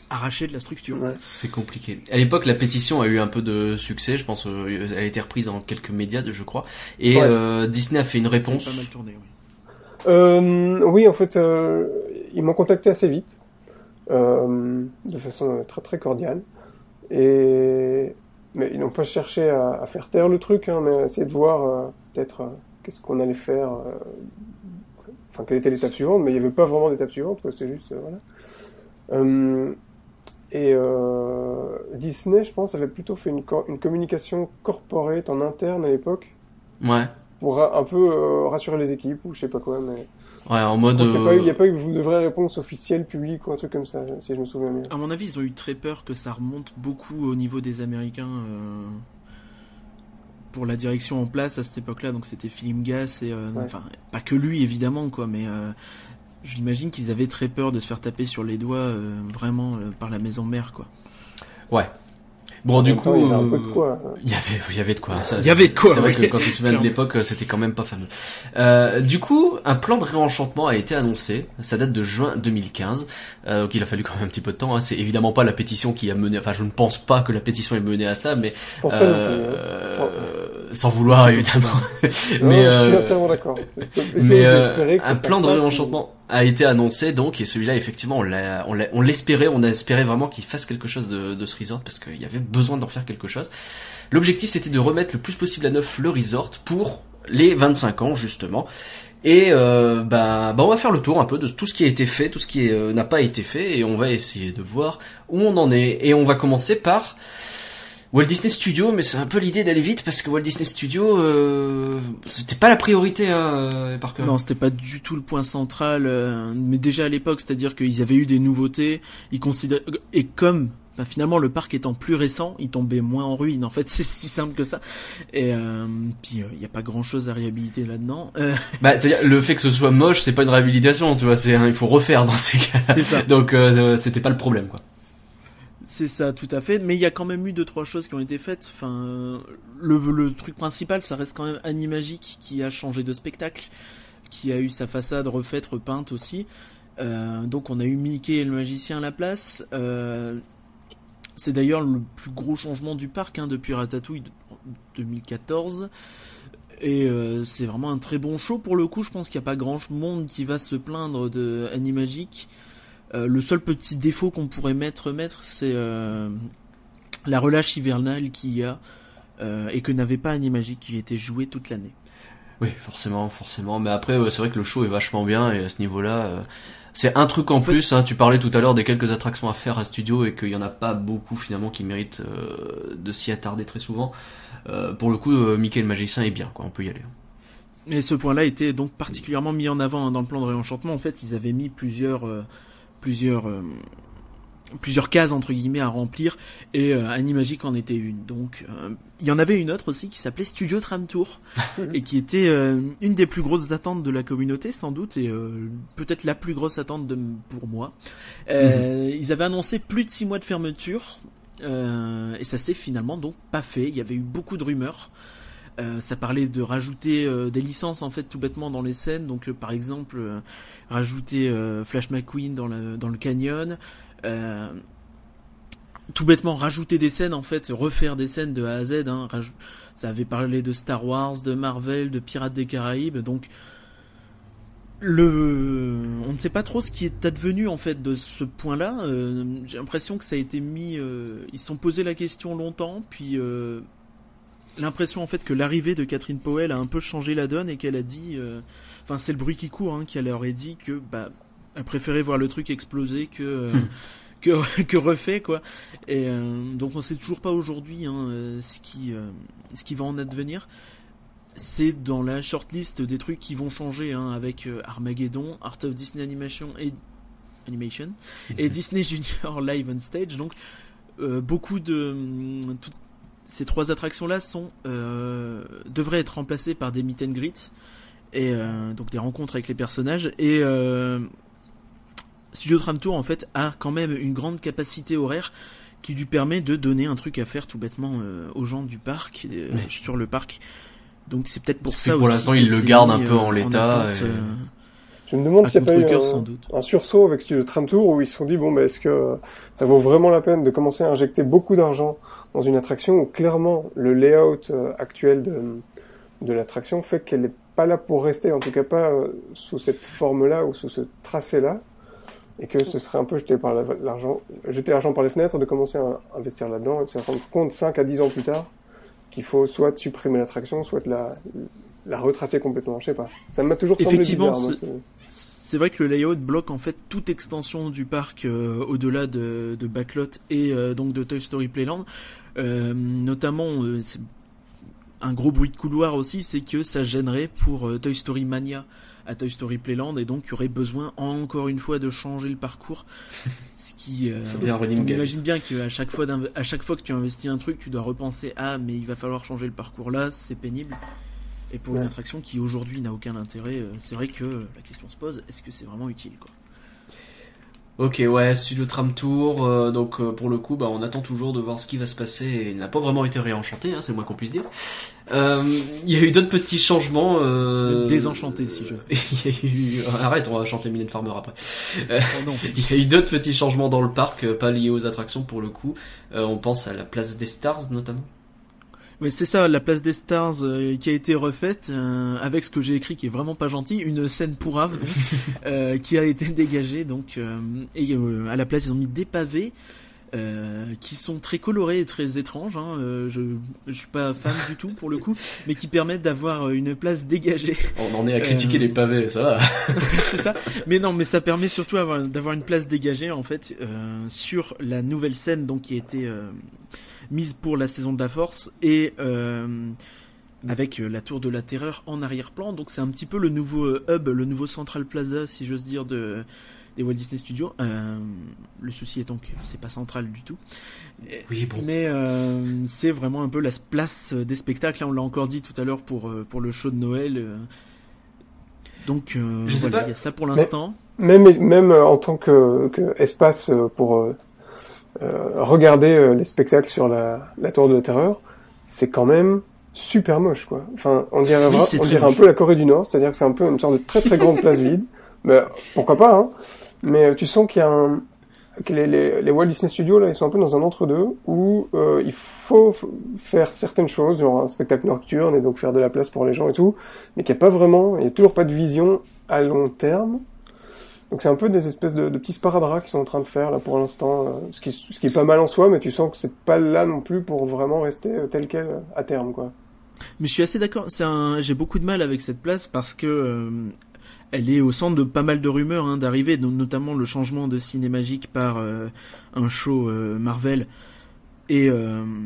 [SPEAKER 3] arraché de la structure.
[SPEAKER 2] C'est compliqué. À l'époque, la pétition a eu un peu de succès, je pense. Euh, elle a été reprise dans quelques médias, je crois. Et euh, Disney a fait une réponse.
[SPEAKER 3] Pas mal tourné, oui.
[SPEAKER 4] Euh, oui, en fait, ils m'ont contacté assez vite, de façon très très cordiale. Et mais ils n'ont pas cherché à, à, faire taire le truc, hein, mais à essayer de voir peut-être qu'est-ce qu'on allait faire enfin quelle était l'étape suivante, mais il n'y avait pas vraiment d'étape suivante, c'était juste, euh, voilà. Euh, et euh, Disney, je pense, avait plutôt fait une, une communication corporate en interne à l'époque.
[SPEAKER 2] Ouais.
[SPEAKER 4] Pour un peu rassurer les équipes ou je sais pas quoi, mais.
[SPEAKER 2] Ouais, en mode. Il
[SPEAKER 4] n'y a, pas eu de vraie réponse officielle, publique ou un truc comme ça, si je me souviens bien.
[SPEAKER 3] À mon avis, ils ont eu très peur que ça remonte beaucoup au niveau des Américains pour la direction en place à cette époque-là, donc c'était Philippe Gass et euh, enfin pas que lui évidemment quoi, mais euh, j'imagine qu'ils avaient très peur de se faire taper sur les doigts euh, vraiment par la maison mère quoi.
[SPEAKER 2] Ouais. Bon, du coup,
[SPEAKER 4] il y avait de quoi.
[SPEAKER 2] Il y avait, il y avait de quoi.
[SPEAKER 3] il y avait de quoi.
[SPEAKER 2] C'est vrai que quand tu te souviens de l'époque, c'était quand même pas fameux. Euh, du coup, un plan de réenchantement a été annoncé. Ça date de juin 2015. Euh, donc il a fallu quand même un petit peu de temps. Hein. C'est évidemment pas la pétition qui a mené. Enfin, je ne pense pas que la pétition ait mené à ça, mais euh, sans vouloir évidemment.
[SPEAKER 4] mais je suis entièrement d'accord.
[SPEAKER 2] Mais un plan de réenchantement a été annoncé donc et celui-là effectivement on l'espérait on, a espéré vraiment qu'il fasse quelque chose de, de ce resort parce qu'il y avait besoin d'en faire quelque chose. L'objectif c'était de remettre le plus possible à neuf le resort pour les 25 ans justement. Et euh, bah, bah, on va faire le tour un peu de tout ce qui a été fait, tout ce qui euh, n'a pas été fait, et on va essayer de voir où on en est. Et on va commencer par Walt Disney Studio, mais c'est un peu l'idée d'aller vite parce que Walt Disney Studio, euh, c'était pas la priorité, hein, par
[SPEAKER 3] Non, c'était pas du tout le point central. Euh, mais déjà à l'époque, c'est-à-dire qu'ils avaient eu des nouveautés, ils considéraient et comme bah, finalement le parc étant plus récent, il tombait moins en ruine. En fait, c'est si simple que ça. Et euh, puis il n'y a pas grand-chose à réhabiliter là-dedans.
[SPEAKER 2] Bah, c'est-à-dire le fait que ce soit moche, c'est pas une réhabilitation, tu vois. C'est il faut refaire dans ces cas.
[SPEAKER 3] C'est ça.
[SPEAKER 2] Donc c'était pas le problème, quoi.
[SPEAKER 3] C'est ça, tout à fait. Mais il y a quand même eu deux trois choses qui ont été faites. Enfin, le, truc principal, ça reste quand même Animagic qui a changé de spectacle, qui a eu sa façade refaite, repeinte aussi. Euh, donc on a eu Mickey et le magicien à la place. Euh, c'est d'ailleurs le plus gros changement du parc hein, depuis Ratatouille 2014. Et euh, c'est vraiment un très bon show pour le coup. Je pense qu'il n'y a pas grand monde qui va se plaindre de Animagic. Euh, le seul petit défaut qu'on pourrait mettre, mettre c'est euh, la relâche hivernale qu'il y a euh, et que n'avait pas Animagic qui était joué toute l'année.
[SPEAKER 2] Oui, forcément, forcément. Mais après, c'est vrai que le show est vachement bien et à ce niveau-là, c'est un truc en, plus. Hein, tu parlais tout à l'heure des quelques attractions à faire à studio et qu'il y en a pas beaucoup finalement qui méritent de s'y attarder très souvent. pour le coup, Mickey le magicien est bien, quoi. On peut y aller.
[SPEAKER 3] Mais ce point-là était donc particulièrement mis en avant hein, dans le plan de réenchantement. En fait, ils avaient mis plusieurs plusieurs euh, plusieurs cases entre guillemets à remplir et euh, Animagic en était une. Donc euh, il y en avait une autre aussi qui s'appelait Studio Tram Tour et qui était euh, une des plus grosses attentes de la communauté sans doute et peut-être la plus grosse attente de, pour moi. Mhm. Ils avaient annoncé plus de six mois de fermeture et ça s'est finalement donc pas fait. Il y avait eu beaucoup de rumeurs. Ça parlait de rajouter des licences en fait tout bêtement dans les scènes. Donc par exemple rajouter euh, Flash McQueen dans le, canyon, euh, tout bêtement rajouter des scènes en fait, refaire des scènes de A à Z. Hein, ça avait parlé de Star Wars, de Marvel, de Pirates des Caraïbes, donc le, on ne sait pas trop ce qui est advenu en fait de ce point-là. Euh, j'ai l'impression que ça a été mis, ils se sont posé la question longtemps, puis l'impression en fait que l'arrivée de Catherine Powell a un peu changé la donne et qu'elle a dit Enfin, c'est le bruit qui court, hein, qui aurait dit que bah, elle préférait voir le truc exploser que euh, hmm. que, que, refait quoi. Et euh, donc on sait toujours pas aujourd'hui hein, euh, ce qui ce qui va en advenir. C'est dans la shortlist des trucs qui vont changer hein, avec Armageddon, Art of Disney Animation et Animation et Disney Junior Live on Stage. Donc beaucoup de toutes ces trois attractions là sont devraient être remplacées par des meet and greet et euh, donc des rencontres avec les personnages et euh, Studio Tram Tour en fait a quand même une grande capacité horaire qui lui permet de donner un truc à faire tout bêtement euh, aux gens du parc sur le parc donc c'est peut-être pour ça
[SPEAKER 2] pour l'instant il le garde un peu en l'état
[SPEAKER 4] Je me demande s'il n'y a pas eu
[SPEAKER 3] contre-cœur, sans doute.
[SPEAKER 4] un, un sursaut avec Studio Tram Tour où ils se sont dit bon, bah, est-ce que ça vaut vraiment la peine de commencer à injecter beaucoup d'argent dans une attraction où clairement le layout euh, actuel de, de l'attraction fait qu'elle n'est pas là pour rester, en tout cas pas euh, sous cette forme-là ou sous ce tracé-là, et que ce serait un peu jeter par l'argent, jeter l'argent par les fenêtres, de commencer à investir là-dedans et de se rendre compte 5 à 10 ans plus tard qu'il faut soit supprimer l'attraction, soit la, la retracer complètement, je sais pas. Ça m'a toujours semblé
[SPEAKER 3] Effectivement,
[SPEAKER 4] bizarre, moi,
[SPEAKER 3] c'est-
[SPEAKER 4] ce-
[SPEAKER 3] C'est vrai que le layout bloque en fait toute extension du parc euh, au-delà de, de Backlot et euh, donc de Toy Story Playland. Euh, notamment, un gros bruit de couloir aussi, c'est que ça gênerait pour Toy Story Mania à Toy Story Playland et donc il y aurait besoin encore une fois de changer le parcours. Ce qui, euh, on imagine bien qu'à chaque fois, à chaque fois que tu investis un truc, tu dois repenser ah mais il va falloir changer le parcours là, c'est pénible. Et pour une
[SPEAKER 4] Ouais.
[SPEAKER 3] attraction qui aujourd'hui n'a aucun intérêt, euh, c'est vrai que la question se pose est-ce que c'est vraiment utile quoi?
[SPEAKER 2] Ok, ouais, Studio Tram Tour. euh, donc euh, pour le coup, bah, on attend toujours de voir ce qui va se passer. Et il n'a pas vraiment été réenchanté, hein, c'est le moins qu'on puisse dire. Euh, Il y a eu d'autres petits changements.
[SPEAKER 3] Désenchanté, si j'ose dire.
[SPEAKER 2] Il y a eu... Arrête, on va chanter Mylène Farmer après.
[SPEAKER 3] Oh non.
[SPEAKER 2] Il y a eu d'autres petits changements dans le parc, pas liés aux attractions pour le coup. On pense à la place des Stars notamment.
[SPEAKER 3] Mais c'est ça, la place des stars euh, qui a été refaite euh, avec ce que j'ai écrit qui est vraiment pas gentil, une scène pourrave donc euh, qui a été dégagée donc euh, et euh, à la place ils ont mis des pavés euh, qui sont très colorés et très étranges. Hein, euh, je je suis pas fan du tout pour le coup, mais qui permettent d'avoir une place dégagée.
[SPEAKER 2] On en est à critiquer les pavés, ça va.
[SPEAKER 3] c'est ça. Mais non, mais ça permet surtout avoir- d'avoir une place dégagée en fait euh, sur la nouvelle scène donc qui a été euh, mise pour la saison de la Force et euh, avec euh, la tour de la terreur en arrière-plan. Donc c'est un petit peu le nouveau euh, hub, le nouveau Central Plaza si j'ose dire de des Walt Disney Studios. Euh, le souci étant que c'est pas central du tout.
[SPEAKER 2] Oui, bon.
[SPEAKER 3] Mais euh, c'est vraiment un peu la place des spectacles. Là, on l'a encore dit tout à l'heure pour pour le show de Noël. Donc euh, voilà, il y a ça pour l'instant.
[SPEAKER 4] Même, même en tant que, que espace pour regarder euh, les spectacles sur la, la Tour de la Terreur, c'est quand même super moche, quoi. Enfin, on dirait,
[SPEAKER 3] Oui,
[SPEAKER 4] on un peu la Corée du Nord, c'est-à-dire que c'est un peu une sorte de très très grande place vide. Mais pourquoi pas, hein. Mais euh, tu sens qu'il y a un, que les, les, les Walt Disney Studios là, ils sont un peu dans un entre-deux où euh, il faut faire certaines choses, genre un spectacle nocturne et donc faire de la place pour les gens et tout, mais qu'il n'y a pas vraiment, il n'y a toujours pas de vision à long terme. Donc c'est un peu des espèces de, de petits sparadraps qu'ils sont en train de faire là pour l'instant, euh, ce, qui, ce qui est pas mal en soi, mais tu sens que c'est pas là non plus pour vraiment rester euh, tel quel euh, à terme quoi.
[SPEAKER 3] Mais je suis assez d'accord. C'est un, j'ai beaucoup de mal avec cette place parce que euh, elle est au centre de pas mal de rumeurs hein, d'arrivée, notamment le changement de cinémagique par euh, un show euh, Marvel. Et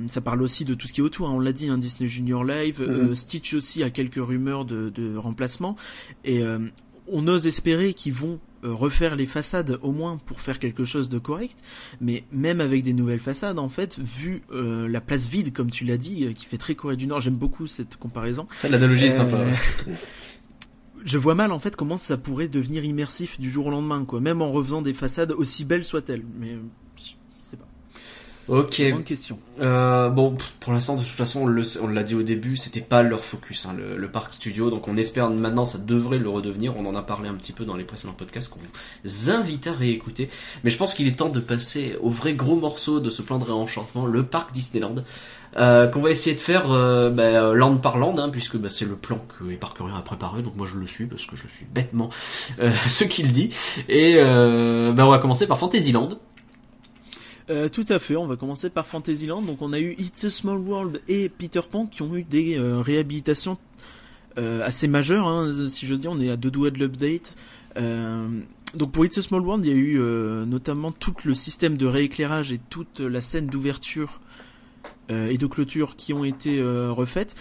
[SPEAKER 3] ça parle aussi de tout ce qui est autour. hein, on l'a dit, hein, Disney Junior Live,
[SPEAKER 4] Mhm.
[SPEAKER 3] Stitch aussi a quelques rumeurs de, de remplacement. Et on ose espérer qu'ils vont refaire les façades au moins pour faire quelque chose de correct. Mais même avec des nouvelles façades, en fait, vu euh, la place vide, comme tu l'as dit, euh, qui fait très Corée du Nord, j'aime beaucoup cette comparaison.
[SPEAKER 2] L'analogie est
[SPEAKER 3] Euh,
[SPEAKER 2] sympa. ouais.
[SPEAKER 3] Je vois mal en fait comment ça pourrait devenir immersif du jour au lendemain, quoi. Même en refaisant des façades aussi belles soient-elles. Mais euh, je sais pas.
[SPEAKER 2] Ok.
[SPEAKER 3] Grande question.
[SPEAKER 2] Euh, bon, pour l'instant, de toute façon, on l'a dit au début, c'était pas leur focus, hein, le, le parc studio. Donc, on espère maintenant, ça devrait le redevenir. On en a parlé un petit peu dans les précédents podcasts qu'on vous invite à réécouter. Mais je pense qu'il est temps de passer au vrai gros morceau de ce plan de réenchantement, le parc Disneyland. Euh, qu'on va essayer de faire euh, bah, land par land, hein, puisque bah, c'est le plan que Éparcurien a préparé, donc moi je le suis parce que je suis bêtement euh, ce qu'il dit. Et euh, bah, on va commencer par Fantasyland.
[SPEAKER 3] Euh, tout à fait. On va commencer par Fantasyland. Donc on a eu It's a Small World et Peter Pan qui ont eu des euh, réhabilitations euh, assez majeures. Hein, si j'ose dire, on est à deux doigts de l'update. Euh, donc pour It's a Small World, il y a eu euh, notamment tout le système de rééclairage et toute la scène d'ouverture et de clôture qui ont été refaites.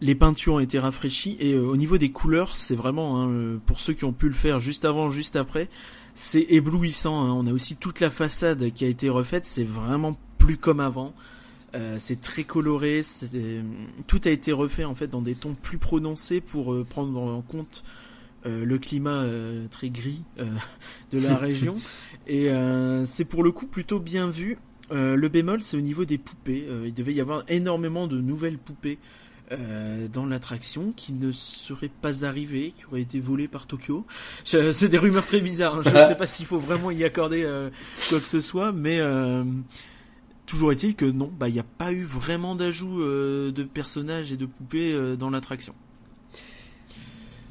[SPEAKER 3] Les peintures ont été rafraîchies et au niveau des couleurs, c'est vraiment hein, pour ceux qui ont pu le faire juste avant, juste après, c'est éblouissant. hein. On a aussi toute la façade qui a été refaite. C'est vraiment plus comme avant. Euh, c'est très coloré. c'est- Tout a été refait en fait dans des tons plus prononcés pour euh, prendre en compte euh, le climat euh, très gris euh, de la région. Et euh, c'est pour le coup plutôt bien vu. Euh, le bémol, c'est au niveau des poupées. Euh, il devait y avoir énormément de nouvelles poupées euh, dans l'attraction qui ne serait pas arrivé, qui aurait été volé par Tokyo. C'est des rumeurs très bizarres. hein. Je ne sais pas s'il faut vraiment y accorder euh, quoi que ce soit, mais euh, toujours est-il que non, bah il n'y a pas eu vraiment d'ajout de personnages et de poupées dans l'attraction.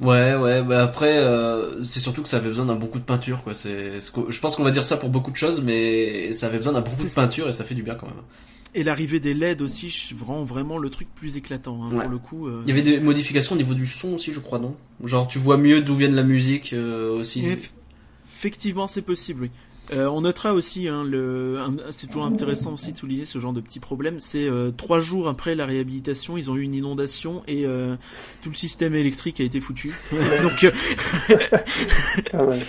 [SPEAKER 2] Ouais, ouais, bah après, euh, c'est surtout que ça avait besoin d'un bon coup de peinture, quoi. C'est, je pense qu'on va dire ça pour beaucoup de choses, mais ça avait besoin d'un bon coup de peinture et ça fait du bien quand même.
[SPEAKER 3] Et l'arrivée des LED aussi rend vraiment le truc plus éclatant. hein,
[SPEAKER 2] Ouais.
[SPEAKER 3] Pour le coup, euh,
[SPEAKER 2] Il y avait des modifications au niveau du son aussi, je crois, non? Genre, tu vois mieux d'où vient la musique euh, aussi.
[SPEAKER 3] Et Effectivement, c'est possible, oui. Euh, on notera aussi, hein, le, un- c'est toujours intéressant aussi de souligner ce genre de petits problèmes. C'est euh, trois jours après la réhabilitation, ils ont eu une inondation et euh, tout le système électrique a été foutu. Donc, euh,
[SPEAKER 4] mal.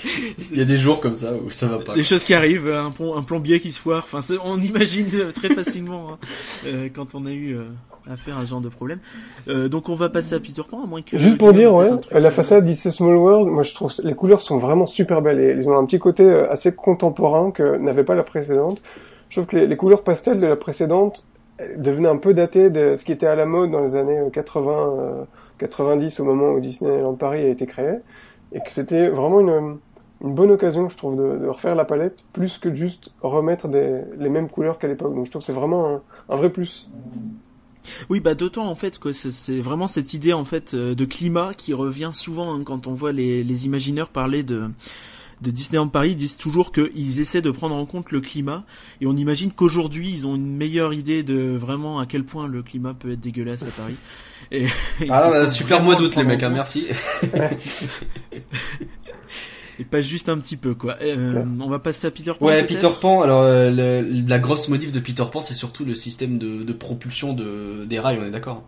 [SPEAKER 2] Il y a des jours comme ça où ça va pas.
[SPEAKER 3] des choses qui arrivent, un, pom- un plombier qui se foire. Enfin, on imagine très facilement hein, euh, quand on a eu euh, affaire à ce genre de problème. Euh, donc, on va passer à Peter Pan, à moins que.
[SPEAKER 4] Juste pour dire, ouais,
[SPEAKER 3] un
[SPEAKER 4] la façade d'Ice Small World, moi je trouve les couleurs sont vraiment super belles et ils ont un petit côté assez contemporain que n'avait pas la précédente. Je trouve que les, couleurs pastel de la précédente euh, devenaient un peu datées de ce qui était à la mode dans les années euh, 80, euh, 90 au moment où Disneyland Paris a été créé et que c'était vraiment une, bonne occasion, je trouve, de, refaire la palette plus que juste remettre les mêmes couleurs qu'à l'époque. Donc je trouve que c'est vraiment un, vrai plus.
[SPEAKER 3] Oui, bah d'autant en fait que c'est- vraiment cette idée en fait euh, de climat qui revient souvent hein, quand on voit les imagineurs parler de de Disneyland Paris, disent toujours qu'ils essaient de prendre en compte le climat et on imagine qu'aujourd'hui ils ont une meilleure idée de vraiment à quel point le climat peut être dégueulasse à Paris. Et, et
[SPEAKER 2] Ah, bah, super mois d'août, les mecs, hein, merci.
[SPEAKER 3] Et pas juste un petit peu quoi. Euh, on va passer à Peter Pan.
[SPEAKER 2] Ouais, Peter Pan. Alors, euh, le- la grosse modif de Peter Pan, c'est surtout le système de, de propulsion de, des rails, on est d'accord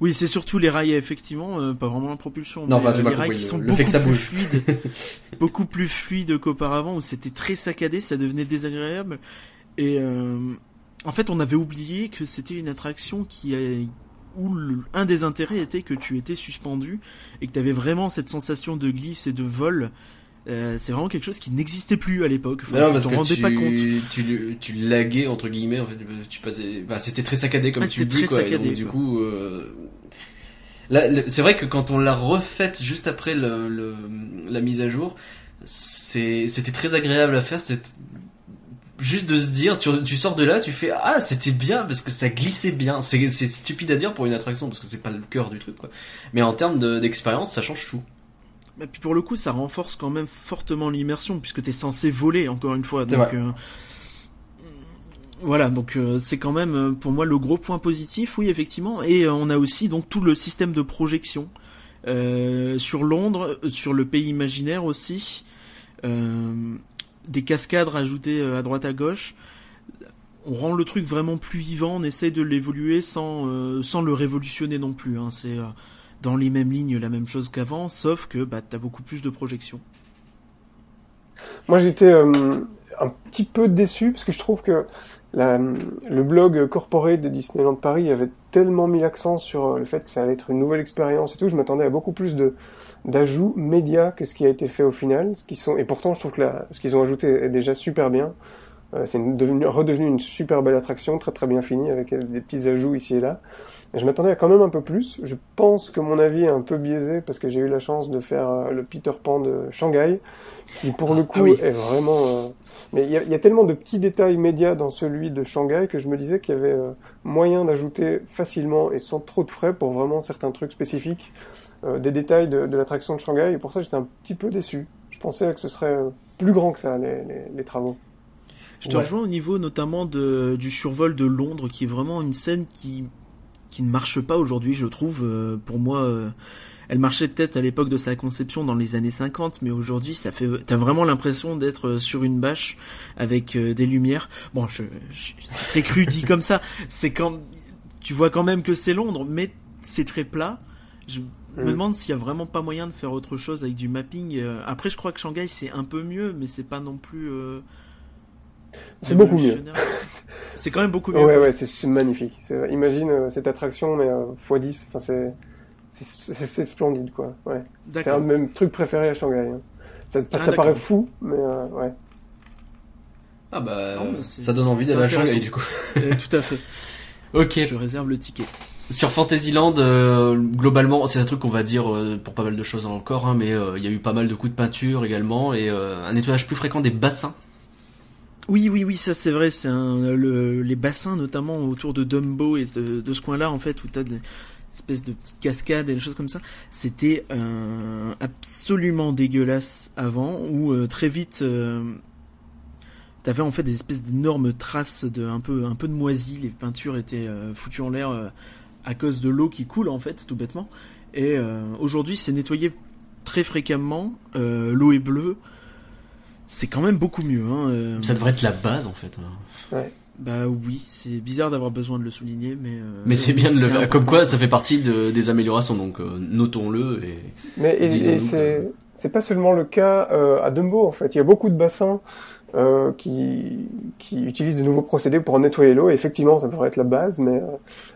[SPEAKER 3] Oui, c'est surtout les rails effectivement, euh, pas vraiment la propulsion.
[SPEAKER 2] Non,
[SPEAKER 3] mais, euh, les rails
[SPEAKER 2] compris,
[SPEAKER 3] qui sont
[SPEAKER 2] le
[SPEAKER 3] beaucoup
[SPEAKER 2] fait que ça
[SPEAKER 3] plus fluides, beaucoup plus fluides qu'auparavant où c'était très saccadé, ça devenait désagréable. Et euh, en fait, on avait oublié que c'était une attraction qui a où le- un des intérêts était que tu étais suspendu et que tu avais vraiment cette sensation de glisse et de vol. Euh, c'est vraiment quelque chose qui n'existait plus à l'époque. Enfin,
[SPEAKER 2] non, parce que
[SPEAKER 3] rendais
[SPEAKER 2] tu,
[SPEAKER 3] pas compte.
[SPEAKER 2] tu, tu laguais, entre guillemets, en fait, tu passais, bah, c'était très saccadé, comme
[SPEAKER 3] Ah,
[SPEAKER 2] tu le dis, quoi.
[SPEAKER 3] saccadé,
[SPEAKER 2] donc, du coup, euh, c'est vrai que quand on l'a refaite juste après le, le- la mise à jour, c'est, c'était très agréable à faire, c'était juste de se dire, tu, tu sors de là, tu fais, ah, c'était bien, parce que ça glissait bien. C'est, c'est stupide à dire pour une attraction, parce que c'est pas le cœur du truc, quoi. Mais en termes de- d'expérience, ça change tout.
[SPEAKER 3] Et puis pour le coup, ça renforce quand même fortement l'immersion puisque t'es censé voler encore une fois. Donc euh, voilà, donc euh, c'est quand même euh, pour moi le gros point positif, oui effectivement. Et on a aussi donc tout le système de projection sur Londres, sur le pays imaginaire aussi, des cascades rajoutées à droite à gauche. On rend le truc vraiment plus vivant, on essaye de l'évoluer sans euh, sans le révolutionner non plus. Hein. C'est euh, dans les mêmes lignes la même chose qu'avant, sauf que bah, t'as beaucoup plus de projections.
[SPEAKER 4] Moi, j'étais euh, un petit peu déçu parce que je trouve que le blog corporate de Disneyland Paris avait tellement mis l'accent sur euh, le fait que ça allait être une nouvelle expérience et tout. Je m'attendais à beaucoup plus de d'ajouts médias que ce qui a été fait au final. Ce qui sont et pourtant, je trouve que la, ce qu'ils ont ajouté est déjà super bien. Euh, c'est redevenu une super belle attraction, très très bien finie avec euh, des petits ajouts ici et là. Et je m'attendais à quand même un peu plus. Je pense que mon avis est un peu biaisé parce que j'ai eu la chance de faire euh, le Peter Pan de Shanghai, qui pour le coup
[SPEAKER 3] Ah oui.
[SPEAKER 4] est vraiment. euh, Mais il y, a, il y a tellement de petits détails médias dans celui de Shanghai que je me disais qu'il y avait euh, moyen d'ajouter facilement et sans trop de frais pour vraiment certains trucs spécifiques euh, des détails de, de l'attraction de Shanghai. Et pour ça, j'étais un petit peu déçu. Je pensais que ce serait plus grand que ça les, les, les travaux.
[SPEAKER 3] Je te
[SPEAKER 2] Ouais.
[SPEAKER 3] rejoins au niveau notamment de, du survol de Londres, qui est vraiment une scène qui, qui ne marche pas aujourd'hui, je trouve. Euh, pour moi, euh, elle marchait peut-être à l'époque de sa conception dans les années 50, mais aujourd'hui, ça fait, t'as vraiment l'impression d'être sur une bâche avec euh, des lumières. Bon, je, je c'est très cru dit comme ça. C'est quand tu vois quand même que c'est Londres, mais c'est très plat. Je me
[SPEAKER 4] Mm.
[SPEAKER 3] demande s'il y a vraiment pas moyen de faire autre chose avec du mapping. Euh, Après, je crois que Shanghai c'est un peu mieux, mais c'est pas non plus.
[SPEAKER 4] C'est beaucoup mieux.
[SPEAKER 3] C'est quand même beaucoup mieux.
[SPEAKER 4] Ouais, ouais, c'est magnifique. C'est- Imagine euh, cette attraction, mais euh, x10. Enfin, c'est splendide, quoi. Ouais. C'est un de mes trucs préférés à Shanghai. hein. Ça,
[SPEAKER 3] Ah,
[SPEAKER 4] ça paraît fou, mais euh, ouais.
[SPEAKER 2] Ah bah,
[SPEAKER 3] Non, mais c'est-
[SPEAKER 2] ça donne envie d'aller à. Shanghai, du coup.
[SPEAKER 3] Euh, Tout à fait.
[SPEAKER 2] Ok.
[SPEAKER 3] Je réserve le ticket.
[SPEAKER 2] Sur Fantasyland, euh, globalement, c'est un truc qu'on va dire euh, pour pas mal de choses encore, hein, mais euh, il y a eu pas mal de coups de peinture également et un nettoyage plus fréquent des bassins.
[SPEAKER 3] Oui, oui, oui, ça c'est vrai. C'est le, les bassins notamment autour de Dumbo et de, ce coin-là en fait où t'as des espèces de petites cascades et des choses comme ça. C'était absolument dégueulasse avant où très vite t'avais en fait des espèces d'énormes traces de un peu un peu de moisi. Les peintures étaient foutues en l'air à cause de l'eau qui coule en fait, tout bêtement. Et euh, aujourd'hui, c'est nettoyé très fréquemment. Euh, l'eau est bleue. C'est quand même beaucoup mieux. Hein, euh.
[SPEAKER 2] Ça devrait être la base en fait.
[SPEAKER 4] Hein. Ouais.
[SPEAKER 3] Bah oui, c'est bizarre d'avoir besoin de le souligner, mais.
[SPEAKER 2] mais c'est bien de le faire. Comme quoi, ça fait partie de, des améliorations, donc notons-le et.
[SPEAKER 4] Mais et, c'est c'est pas seulement le cas à Dumbo en fait. Il y a beaucoup de bassins euh, qui, qui utilisent de nouveaux procédés pour nettoyer l'eau. Effectivement, ça devrait être la base, mais euh,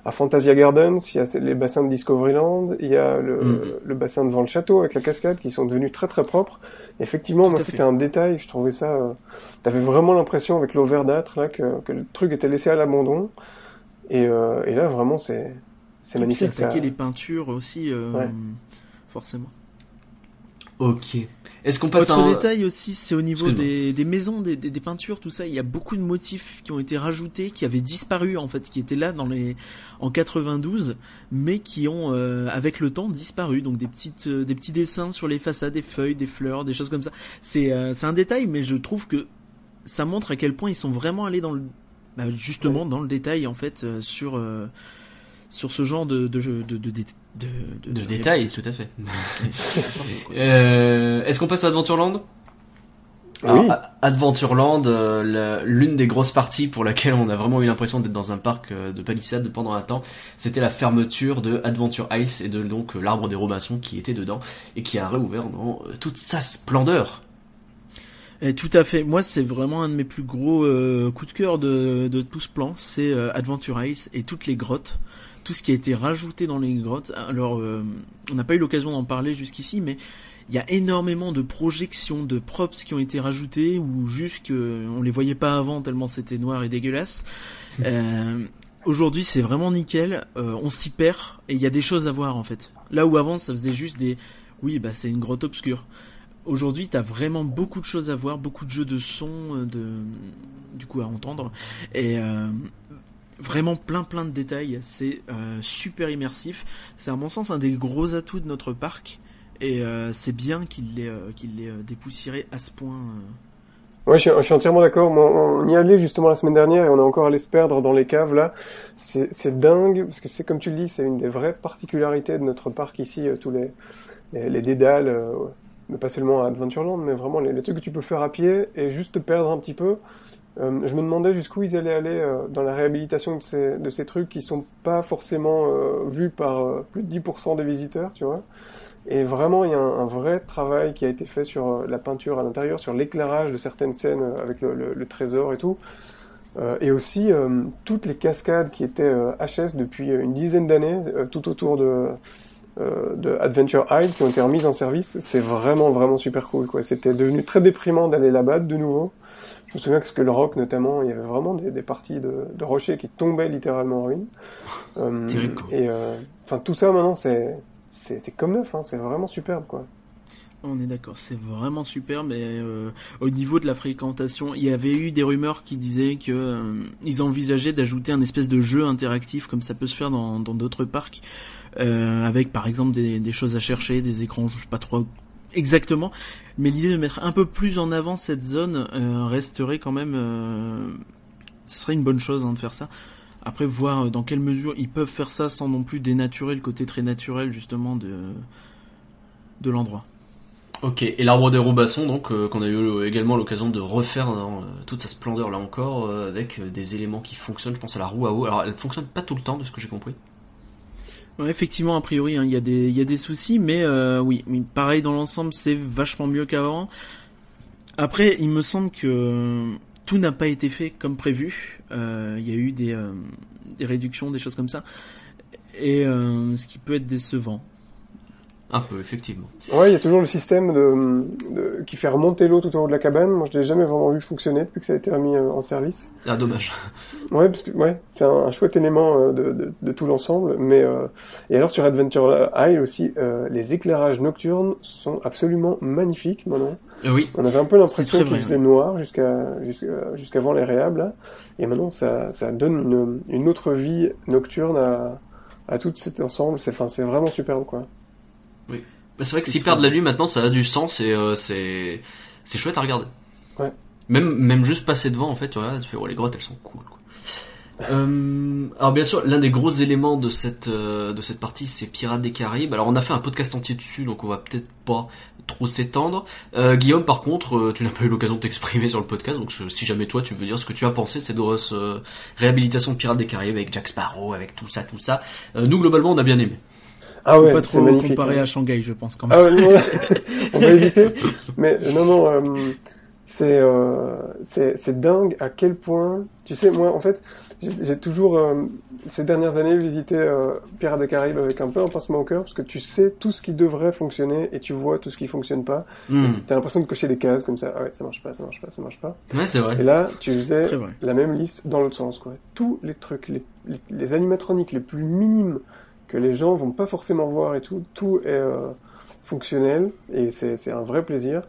[SPEAKER 4] à Fantasia Gardens, il y a les bassins de Discoveryland, il y a le, mm. le, bassin devant le château avec la cascade qui sont devenus très très propres. Effectivement, moi c'était un détail, je trouvais ça. Euh, T'avais vraiment l'impression avec l'eau verdâtre là que, que, le truc était laissé à l'abandon. Et, euh, et là vraiment c'est c'est magnifique.
[SPEAKER 3] Ça attaquer les peintures aussi, euh, forcément.
[SPEAKER 2] Ok. Est-ce qu'on passe
[SPEAKER 3] Autre un... détail aussi, c'est au niveau des, des, maisons, des, des, peintures, tout ça. Il y a beaucoup de motifs qui ont été rajoutés, qui avaient disparu en fait, qui étaient là dans les en 92, mais qui ont euh, avec le temps disparu. Donc des petites, euh, des petits dessins sur les façades, des feuilles, des fleurs, des choses comme ça. C'est euh, c'est un détail, mais je trouve que ça montre à quel point ils sont vraiment allés dans le bah, justement dans le détail en fait sur sur ce genre de, de, de, de,
[SPEAKER 2] de, de, détails, tout à fait. euh, Est-ce qu'on passe à Adventureland?
[SPEAKER 4] Oui.
[SPEAKER 2] Adventureland, euh, l'une des grosses parties pour laquelle on a vraiment eu l'impression d'être dans un parc euh, de palissade pendant un temps, c'était la fermeture de Adventure Ice et de donc euh, l'arbre des Robinson qui était dedans et qui a réouvert dans toute sa splendeur.
[SPEAKER 3] Et tout à fait. Moi, c'est vraiment un de mes plus gros coups de cœur de, de tout ce plan, c'est Adventure Ice et toutes les grottes tout ce qui a été rajouté dans les grottes. Alors, euh, on n'a pas eu l'occasion d'en parler jusqu'ici, mais il y a énormément de projections, de props qui ont été rajoutés ou juste que on les voyait pas avant tellement c'était noir et dégueulasse. Euh, Aujourd'hui, c'est vraiment nickel. Euh, on s'y perd et il y a des choses à voir en fait. Là où avant, ça faisait juste des, oui, bah c'est une grotte obscure. Aujourd'hui, t'as vraiment beaucoup de choses à voir, beaucoup de jeux de son, de, du coup à entendre. Et euh, vraiment plein plein de détails, c'est euh, super immersif. C'est à mon sens un des gros atouts de notre parc et euh, c'est bien qu'il l'ait euh, qu'il l'ait dépoussiéré à ce point.
[SPEAKER 4] Ouais, je suis, je suis entièrement d'accord. On, y allait justement la semaine dernière et on est encore allé se perdre dans les caves là. C'est dingue parce que c'est comme tu le dis, c'est une des vraies particularités de notre parc ici, tous les les, les dédales, mais pas seulement à Adventureland, mais vraiment les, les, trucs que tu peux faire à pied et juste te perdre un petit peu. Euh, je me demandais jusqu'où ils allaient aller euh, dans la réhabilitation de ces, trucs qui sont pas forcément euh, vus par plus de 10% des visiteurs, tu vois. Et vraiment, il y a un, vrai travail qui a été fait sur la peinture à l'intérieur, sur l'éclairage de certaines scènes avec le trésor et tout. et aussi toutes les cascades qui étaient HS depuis une dizaine d'années, tout autour de, de Adventure Isle, qui ont été remises en service. C'est vraiment, vraiment super cool. quoi. C'était devenu très déprimant d'aller là-bas de nouveau. Je me souviens que, le rock, notamment, il y avait vraiment des, des parties de, de, rochers qui tombaient littéralement en ruine.
[SPEAKER 2] Euh,
[SPEAKER 4] et euh, enfin, tout ça maintenant, c'est c'est comme neuf. Hein, c'est vraiment superbe, quoi.
[SPEAKER 3] On est d'accord, c'est vraiment super, mais euh, au niveau de la fréquentation, il y avait eu des rumeurs qui disaient que euh, ils envisageaient d'ajouter un espèce de jeu interactif comme ça peut se faire dans d'autres parcs, euh, avec par exemple des, choses à chercher, des écrans, je sais pas trop exactement, mais l'idée de mettre un peu plus en avant cette zone euh, resterait quand même, ce serait une bonne chose hein, de faire ça. Après, voir dans quelle mesure ils peuvent faire ça sans non plus dénaturer le côté très naturel justement de de l'endroit.
[SPEAKER 2] Ok, et l'arbre des Robasson, donc, euh, qu'on a eu également l'occasion de refaire dans toute sa splendeur là encore, avec des éléments qui fonctionnent, je pense à la roue à eau. Alors, elle fonctionne pas tout le temps, de ce que j'ai compris
[SPEAKER 3] effectivement, a priori, hein, il y, a des, y a des soucis, mais euh, oui, pareil dans l'ensemble, c'est vachement mieux qu'avant. Après, il me semble que tout n'a pas été fait comme prévu. Euh, il y a eu des, euh, des réductions, des choses comme ça, et ce qui peut être décevant.
[SPEAKER 2] Un peu, effectivement.
[SPEAKER 4] Ouais, il y a toujours le système de, de qui fait remonter l'eau tout en haut de la cabane. Moi, je l'ai jamais vraiment vu fonctionner depuis que ça a été remis euh, en service.
[SPEAKER 2] Ah, dommage.
[SPEAKER 4] Ouais, parce que ouais, c'est un, un chouette élément euh, de, de, de tout l'ensemble. Mais euh, et alors sur Adventure Isle aussi, euh, les éclairages nocturnes sont absolument magnifiques maintenant.
[SPEAKER 2] Euh, oui.
[SPEAKER 4] On avait un peu l'impression qu'il faisait noir jusqu'à jusqu'à- jusqu'avant les réhab là, et maintenant ça ça donne une, une autre vie nocturne à à tout cet ensemble. C'est enfin c'est vraiment superbe quoi.
[SPEAKER 2] Bah, C'est vrai que s'ils perdent la nuit maintenant, ça a du sens et euh, c'est c'est chouette à regarder.
[SPEAKER 4] Ouais.
[SPEAKER 2] Même même juste passer devant, en fait, tu regardes, tu fais, ouais, les grottes, elles sont cool. Quoi. Euh, alors bien sûr, l'un des gros éléments de cette euh, de cette partie, c'est Pirates des Caraïbes. Alors on a fait un podcast entier dessus, donc on va peut-être pas trop s'étendre. Euh, Guillaume, par contre, euh, tu n'as pas eu l'occasion de t'exprimer sur le podcast, donc si jamais toi tu veux dire ce que tu as pensé de cette grosse euh, réhabilitation de Pirates des Caraïbes avec Jack Sparrow, avec tout ça, tout ça, euh, nous globalement on a bien aimé.
[SPEAKER 4] Ah ouais,
[SPEAKER 3] pas trop comparer
[SPEAKER 4] hein.
[SPEAKER 3] à Shanghai, je pense quand même.
[SPEAKER 4] Ah ouais, non, on va éviter. Mais euh, non, non, euh, c'est euh, c'est c'est dingue à quel point. Tu sais, moi, en fait, j'ai j'ai toujours euh, ces dernières années visité euh, Pirates des Caraïbes avec un peu un pincement au cœur parce que tu sais tout ce qui devrait fonctionner et tu vois tout ce qui fonctionne pas.
[SPEAKER 2] Hmm.
[SPEAKER 4] T'as l'impression de cocher des cases comme ça. Ah ouais, ça marche pas, ça marche pas, ça marche pas.
[SPEAKER 2] Ouais, c'est vrai.
[SPEAKER 4] Et là, tu faisais la même liste dans l'autre sens, quoi. Tous les trucs, les, les, les animatroniques les plus minimes que les gens vont pas forcément voir et tout, tout est euh, fonctionnel et c'est un vrai plaisir.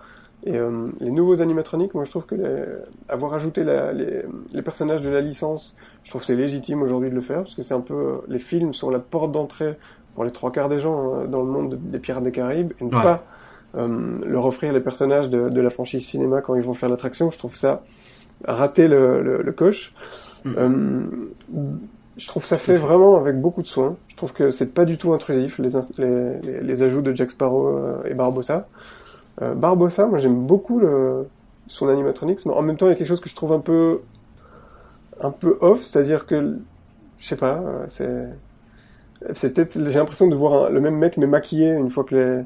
[SPEAKER 4] Et euh, les nouveaux animatroniques, moi je trouve que les, avoir ajouté la, les, les personnages de la licence, je trouve c'est légitime aujourd'hui de le faire parce que c'est un peu euh, les films sont la porte d'entrée pour les trois quarts des gens hein, dans le monde de- des Pirates des Caraïbes et ne
[SPEAKER 2] Ouais.
[SPEAKER 4] pas euh, leur offrir les personnages de, de la franchise cinéma quand ils vont faire l'attraction, je trouve ça rater le, le, le coche.
[SPEAKER 2] Mm.
[SPEAKER 4] Je trouve ça fait vraiment avec beaucoup de soin. Je trouve que c'est pas du tout intrusif les, les, les, ajouts de Jack Sparrow euh, et Barbossa. Euh, Barbossa, moi j'aime beaucoup le, son animatronics, mais en même temps il y a quelque chose que je trouve un peu un peu off, c'est-à-dire que je sais pas, euh, c'est c'est peut-être j'ai l'impression de voir le même mec mais maquillé une fois que les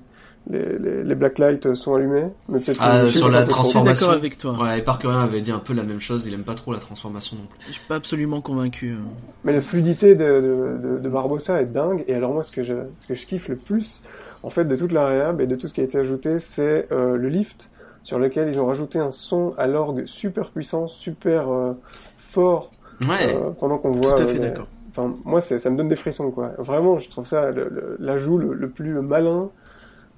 [SPEAKER 4] les, les, les blacklights sont allumés, mais peut-être
[SPEAKER 2] Ah,
[SPEAKER 4] que-
[SPEAKER 2] sur la transformation.
[SPEAKER 3] d'accord avec toi.
[SPEAKER 2] Ouais, et Parkerien avait dit un peu la même chose, il aime pas trop la transformation non plus.
[SPEAKER 3] Je suis pas absolument convaincu. hein.
[SPEAKER 4] Mais la fluidité de, de, de, de Barbossa est dingue. Et alors moi, ce que je, ce que je kiffe le plus, en fait, de toute la réhab et de tout ce qui a été ajouté, c'est euh, le lift sur lequel ils ont rajouté un son à l'orgue super puissant, super euh, fort,
[SPEAKER 2] Ouais.
[SPEAKER 4] euh, pendant qu'on
[SPEAKER 3] Tout
[SPEAKER 4] voit.
[SPEAKER 3] à
[SPEAKER 4] euh,
[SPEAKER 3] fait d'accord.
[SPEAKER 4] Enfin, moi, c'est- ça me donne des frissons, quoi. Vraiment, je trouve ça le- l'ajout le, le plus malin.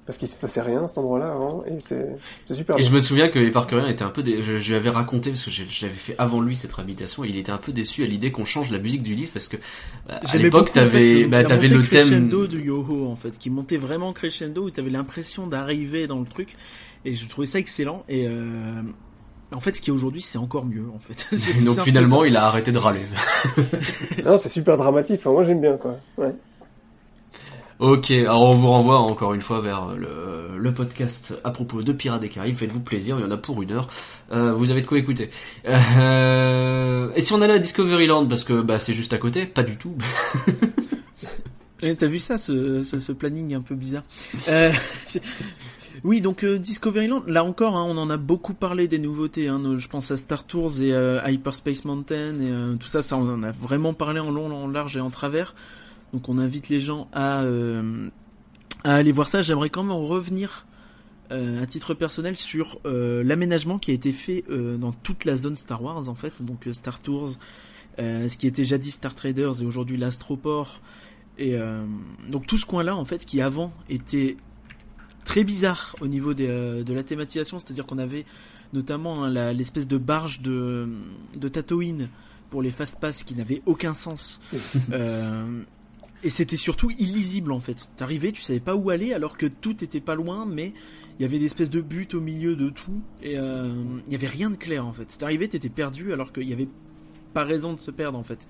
[SPEAKER 4] Parce qu'il se passait rien à cet endroit-là avant, et c'est super
[SPEAKER 2] Et
[SPEAKER 4] bien.
[SPEAKER 2] je me souviens que Parkerien était un peu, dé... je, je lui avais raconté parce que je, je l'avais fait avant lui cette réhabilitation, et il était un peu déçu à l'idée qu'on change la musique du livre parce que bah, à l'époque t'avais,
[SPEAKER 3] le-
[SPEAKER 2] bah, t'avais le thème.
[SPEAKER 3] crescendo du yo-ho en fait, qui montait vraiment crescendo où t'avais l'impression d'arriver dans le truc et je trouvais ça excellent et euh, en fait ce qui est aujourd'hui c'est encore mieux en fait.
[SPEAKER 2] Donc finalement il a arrêté de râler.
[SPEAKER 4] Non, c'est super dramatique. Enfin, moi, j'aime bien, quoi. Ouais.
[SPEAKER 2] Ok, alors on vous renvoie encore une fois vers le, podcast à propos de Pirates des Caraïbes. Faites-vous plaisir, il y en a pour une heure. Euh, vous avez de quoi écouter. Euh, et si on allait à Discoveryland, parce que bah c'est juste à côté, pas du tout.
[SPEAKER 3] Et T'as vu ça, ce planning un peu bizarre Euh, Oui, donc euh, Discoveryland, là encore, hein, on en a beaucoup parlé des nouveautés. Hein, je pense à Star Tours et euh, Hyperspace Mountain et euh, tout ça, ça on en a vraiment parlé en long, en large et en travers. Donc on invite les gens à, euh, à aller voir ça. J'aimerais quand même en revenir euh, à titre personnel sur euh, l'aménagement qui a été fait dans toute la zone Star Wars en fait. Donc Star Tours, ce qui était jadis Star Traders et aujourd'hui l'Astroport. Et donc tout ce coin-là en fait qui avant était très bizarre au niveau des, de la thématisation, c'est-à-dire qu'on avait notamment hein, l'espèce de barge de, de Tatooine pour les fast pass qui n'avait aucun sens. Euh, et c'était surtout illisible en fait. T'arrivais, tu savais pas où aller alors que tout était pas loin, mais il y avait des espèces de buts au milieu de tout et euh, il y avait rien de clair en fait. T'arrivais, t'étais perdu alors qu'il y avait pas raison de se perdre en fait.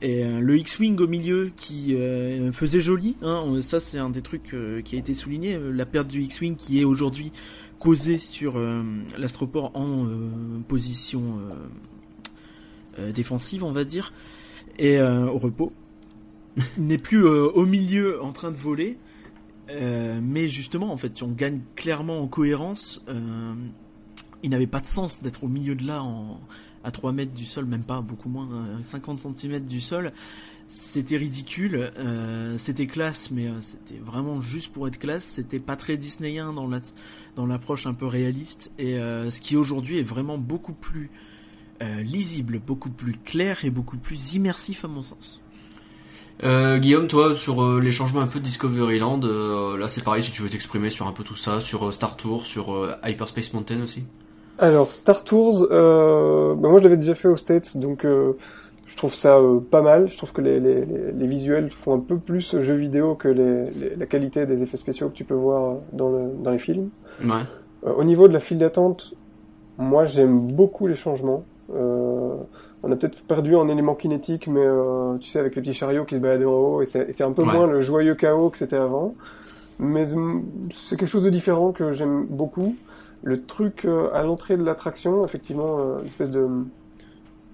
[SPEAKER 3] Et euh, le X-wing au milieu qui euh, faisait joli, hein, euh, ça c'est un des trucs euh, qui a été souligné, euh, la perte du X-wing qui est aujourd'hui causée sur euh, l'astroport en euh, position euh, euh, défensive, on va dire, et euh, au repos, n'est plus euh, au milieu en train de voler, euh, mais justement en fait on gagne clairement en cohérence. euh, il n'avait pas de sens d'être au milieu de là en à 3 mètres du sol, même pas, beaucoup moins, 50 cm du sol. C'était ridicule, c'était classe, mais c'était vraiment juste pour être classe. C'était pas très disneyen dans la dans l'approche un peu réaliste, et ce qui aujourd'hui est vraiment beaucoup plus lisible, beaucoup plus clair et beaucoup plus immersif à mon sens.
[SPEAKER 2] Guillaume, toi, sur les changements un peu de Discoveryland, là c'est pareil si tu veux t'exprimer sur un peu tout ça, sur Star Tour, sur Hyperspace Mountain aussi.
[SPEAKER 4] Alors Star Tours, bah, moi je l'avais déjà fait aux States, donc je trouve ça euh, pas mal. Je trouve que les, les, les, visuels font un peu plus jeu vidéo que les, la qualité des effets spéciaux que tu peux voir dans, le, dans les films.
[SPEAKER 2] Ouais.
[SPEAKER 4] Euh, au niveau de la file d'attente, moi j'aime beaucoup les changements. Euh, on a peut-être perdu en éléments kinétiques, mais euh, tu sais avec les petits chariots qui se baladaient en haut, et c'est un peu moins le joyeux chaos que c'était avant. Mais c'est quelque chose de différent que j'aime beaucoup. Le truc à l'entrée de l'attraction, effectivement, l'espèce de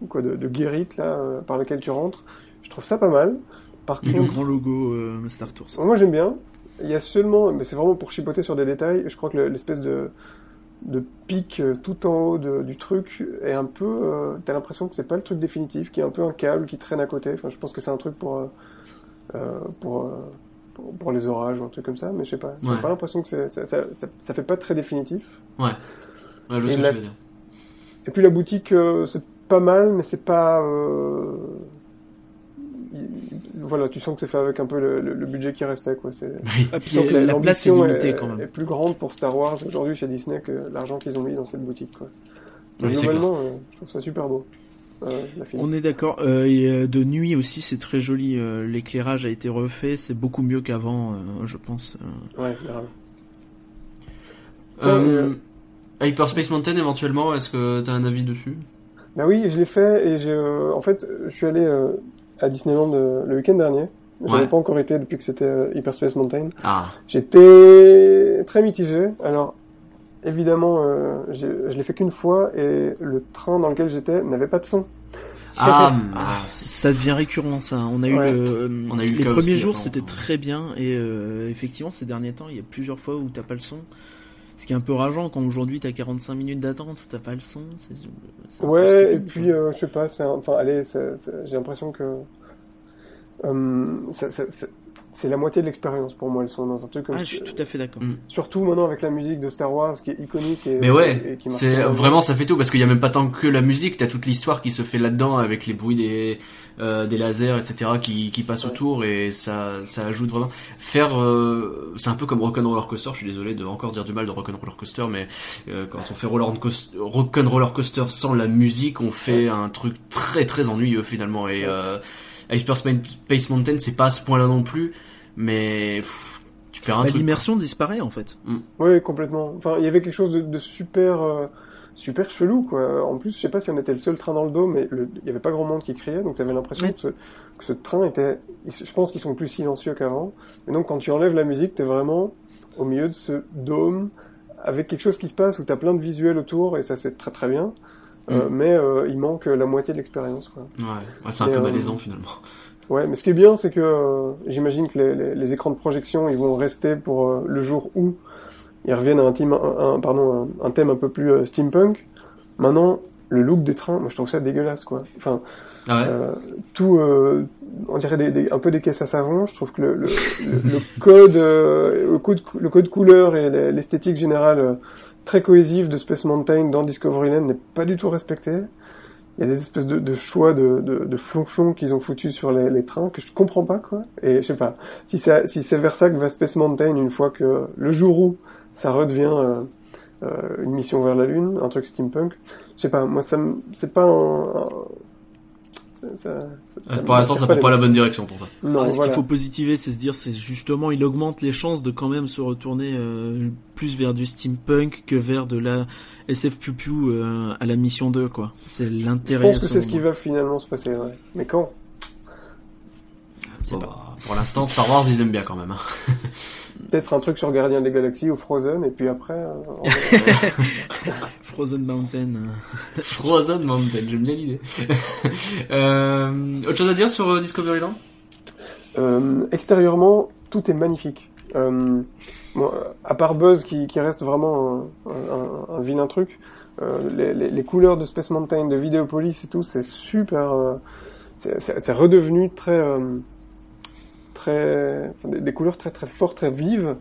[SPEAKER 4] quoi, de, de guérite là, euh, par lequel tu rentres. Je trouve ça pas mal.
[SPEAKER 3] Par contre, le grand logo euh, Star Tours.
[SPEAKER 4] Moi j'aime bien. Il y a seulement, mais c'est vraiment pour chipoter sur des détails. Je crois que l'espèce de de pic euh, tout en haut de, du truc est un peu. Euh, T'as l'impression que c'est pas le truc définitif, qu'il y a un peu un câble qui traîne à côté. Enfin, je pense que c'est un truc pour euh, pour, pour, pour les orages ou un truc comme ça, mais je sais pas. J'ai pas l'impression que ça, ça, ça, ça, fait pas très définitif.
[SPEAKER 2] Ouais. ouais je sais ce que veux dire.
[SPEAKER 4] Et puis la boutique, c'est pas mal, mais c'est pas. Euh... Voilà, tu sens que c'est fait avec un peu le, le, budget qui restait, quoi. C'est.
[SPEAKER 3] Oui. Ah, puis la, place est limitée quand même.
[SPEAKER 4] Est plus grande pour Star Wars aujourd'hui chez Disney que l'argent qu'ils ont mis dans cette boutique, quoi. Oui, globalement, euh, je trouve ça super beau. Euh,
[SPEAKER 3] On est d'accord. Euh, et euh, de nuit aussi, c'est très joli. Euh, l'éclairage a été refait, c'est beaucoup mieux qu'avant, je pense.
[SPEAKER 4] Ouais, grave.
[SPEAKER 2] Hyperspace Mountain, éventuellement, est-ce que tu as un avis dessus?
[SPEAKER 4] Bah oui, je l'ai fait et j'ai, euh, en fait, je suis allé euh, à Disneyland euh, le week-end dernier. J'avais pas encore été depuis que c'était Hyperspace Mountain.
[SPEAKER 2] Ah.
[SPEAKER 4] J'étais très mitigé. Alors, évidemment, je l'ai fait qu'une fois et le train dans lequel j'étais n'avait pas de son.
[SPEAKER 2] Ah,
[SPEAKER 3] ah ça devient récurrent ça. On a eu, le, On a eu les premiers jours, c'était très bien et effectivement ces derniers temps, il y a plusieurs fois où t'as pas le son. Ce qui est un peu rageant quand aujourd'hui t'as 45 minutes d'attente, t'as pas le son.
[SPEAKER 4] ouais, et puis euh, je sais pas, enfin allez, j'ai l'impression que euh, c'est la moitié de l'expérience pour moi le son dans un truc comme
[SPEAKER 3] ah, je suis tout à fait d'accord. Mm.
[SPEAKER 4] Surtout maintenant avec la musique de Star Wars qui est iconique et
[SPEAKER 2] Mais ouais, c'est vraiment ça fait tout parce qu'il y a même pas tant que la musique, t'as toute l'histoire qui se fait là-dedans avec les bruits des euh, des lasers etc qui qui passent autour et ça ça ajoute vraiment. Faire euh, c'est un peu comme Rock'n'Roller Coaster, je suis désolé de encore dire du mal de Rock'n'Roller Coaster mais euh, quand on fait Roller Coaster, Rock'n'Roller Coaster sans la musique, on fait un truc très très ennuyeux finalement et euh, Space Mountain, c'est pas à ce point-là non plus, mais tu perds un bah,
[SPEAKER 3] L'immersion disparaît en fait.
[SPEAKER 4] Mm. Oui, complètement. Enfin, il y avait quelque chose de, super, euh, super chelou quoi. En plus, je sais pas si on était le seul train dans le dos, mais il y avait pas grand monde qui criait, donc tu avais l'impression que, ce, train était. Je pense qu'ils sont plus silencieux qu'avant. Et donc, quand tu enlèves la musique, t'es vraiment au milieu de ce dôme avec quelque chose qui se passe où t'as plein de visuels autour et ça c'est très très bien. Euh, mm. mais euh, il manque la moitié de l'expérience. Quoi.
[SPEAKER 2] Ouais, c'est un peu malaisant euh, finalement.
[SPEAKER 4] Ouais, mais ce qui est bien, c'est que j'imagine que les, les, les, écrans de projection, ils vont rester pour le jour où ils reviennent à un, thème, un, pardon, un, thème un peu plus steampunk. Maintenant, le look des trains, moi je trouve ça dégueulasse, quoi. Enfin,
[SPEAKER 2] ah ouais.
[SPEAKER 4] tout, on dirait des, des, un peu des caisses à savon. Je trouve que le, le, le, code, le code, le code couleur et l'esthétique générale très cohésif de Space Mountain dans Discoveryland n'est pas du tout respecté. Il y a des espèces de, choix de, de, de flonflon qu'ils ont foutu sur les, les, trains que je comprends pas, quoi. Et je sais pas. Si, ça, si c'est vers ça que va Space Mountain une fois que le jour où ça redevient euh, euh, une mission vers la Lune, un truc steampunk, je sais pas. Moi, ça c'est pas un,
[SPEAKER 2] pour l'instant, ça prend pas la bonne direction pour toi.
[SPEAKER 3] Non, ce qu'il faut positiver, c'est se dire, c'est justement, il augmente les chances de quand même se retourner euh, plus vers du steampunk que vers de la SF Pew Pew euh, à la mission 2, quoi. C'est l'intérêt.
[SPEAKER 4] Je pense que c'est ce qui va finalement se passer, ouais. Mais quand?
[SPEAKER 2] Bon, pas. Pour l'instant, Star Wars, ils aiment bien quand même. Hein.
[SPEAKER 4] Peut-être un truc sur Gardien des Galaxies ou Frozen, et puis après... Euh,
[SPEAKER 3] Frozen Mountain.
[SPEAKER 2] Frozen Mountain, j'aime bien l'idée. euh, autre chose à dire sur euh, Discoveryland
[SPEAKER 4] euh, Extérieurement, tout est magnifique. Euh, bon, à part Buzz qui, qui reste vraiment un, un, un, vilain truc, euh, les, les, les, couleurs de Space Mountain, de Videopolis et tout, c'est super. Euh, c'est redevenu très, euh, très, enfin, des, des, couleurs très très fortes, très vives.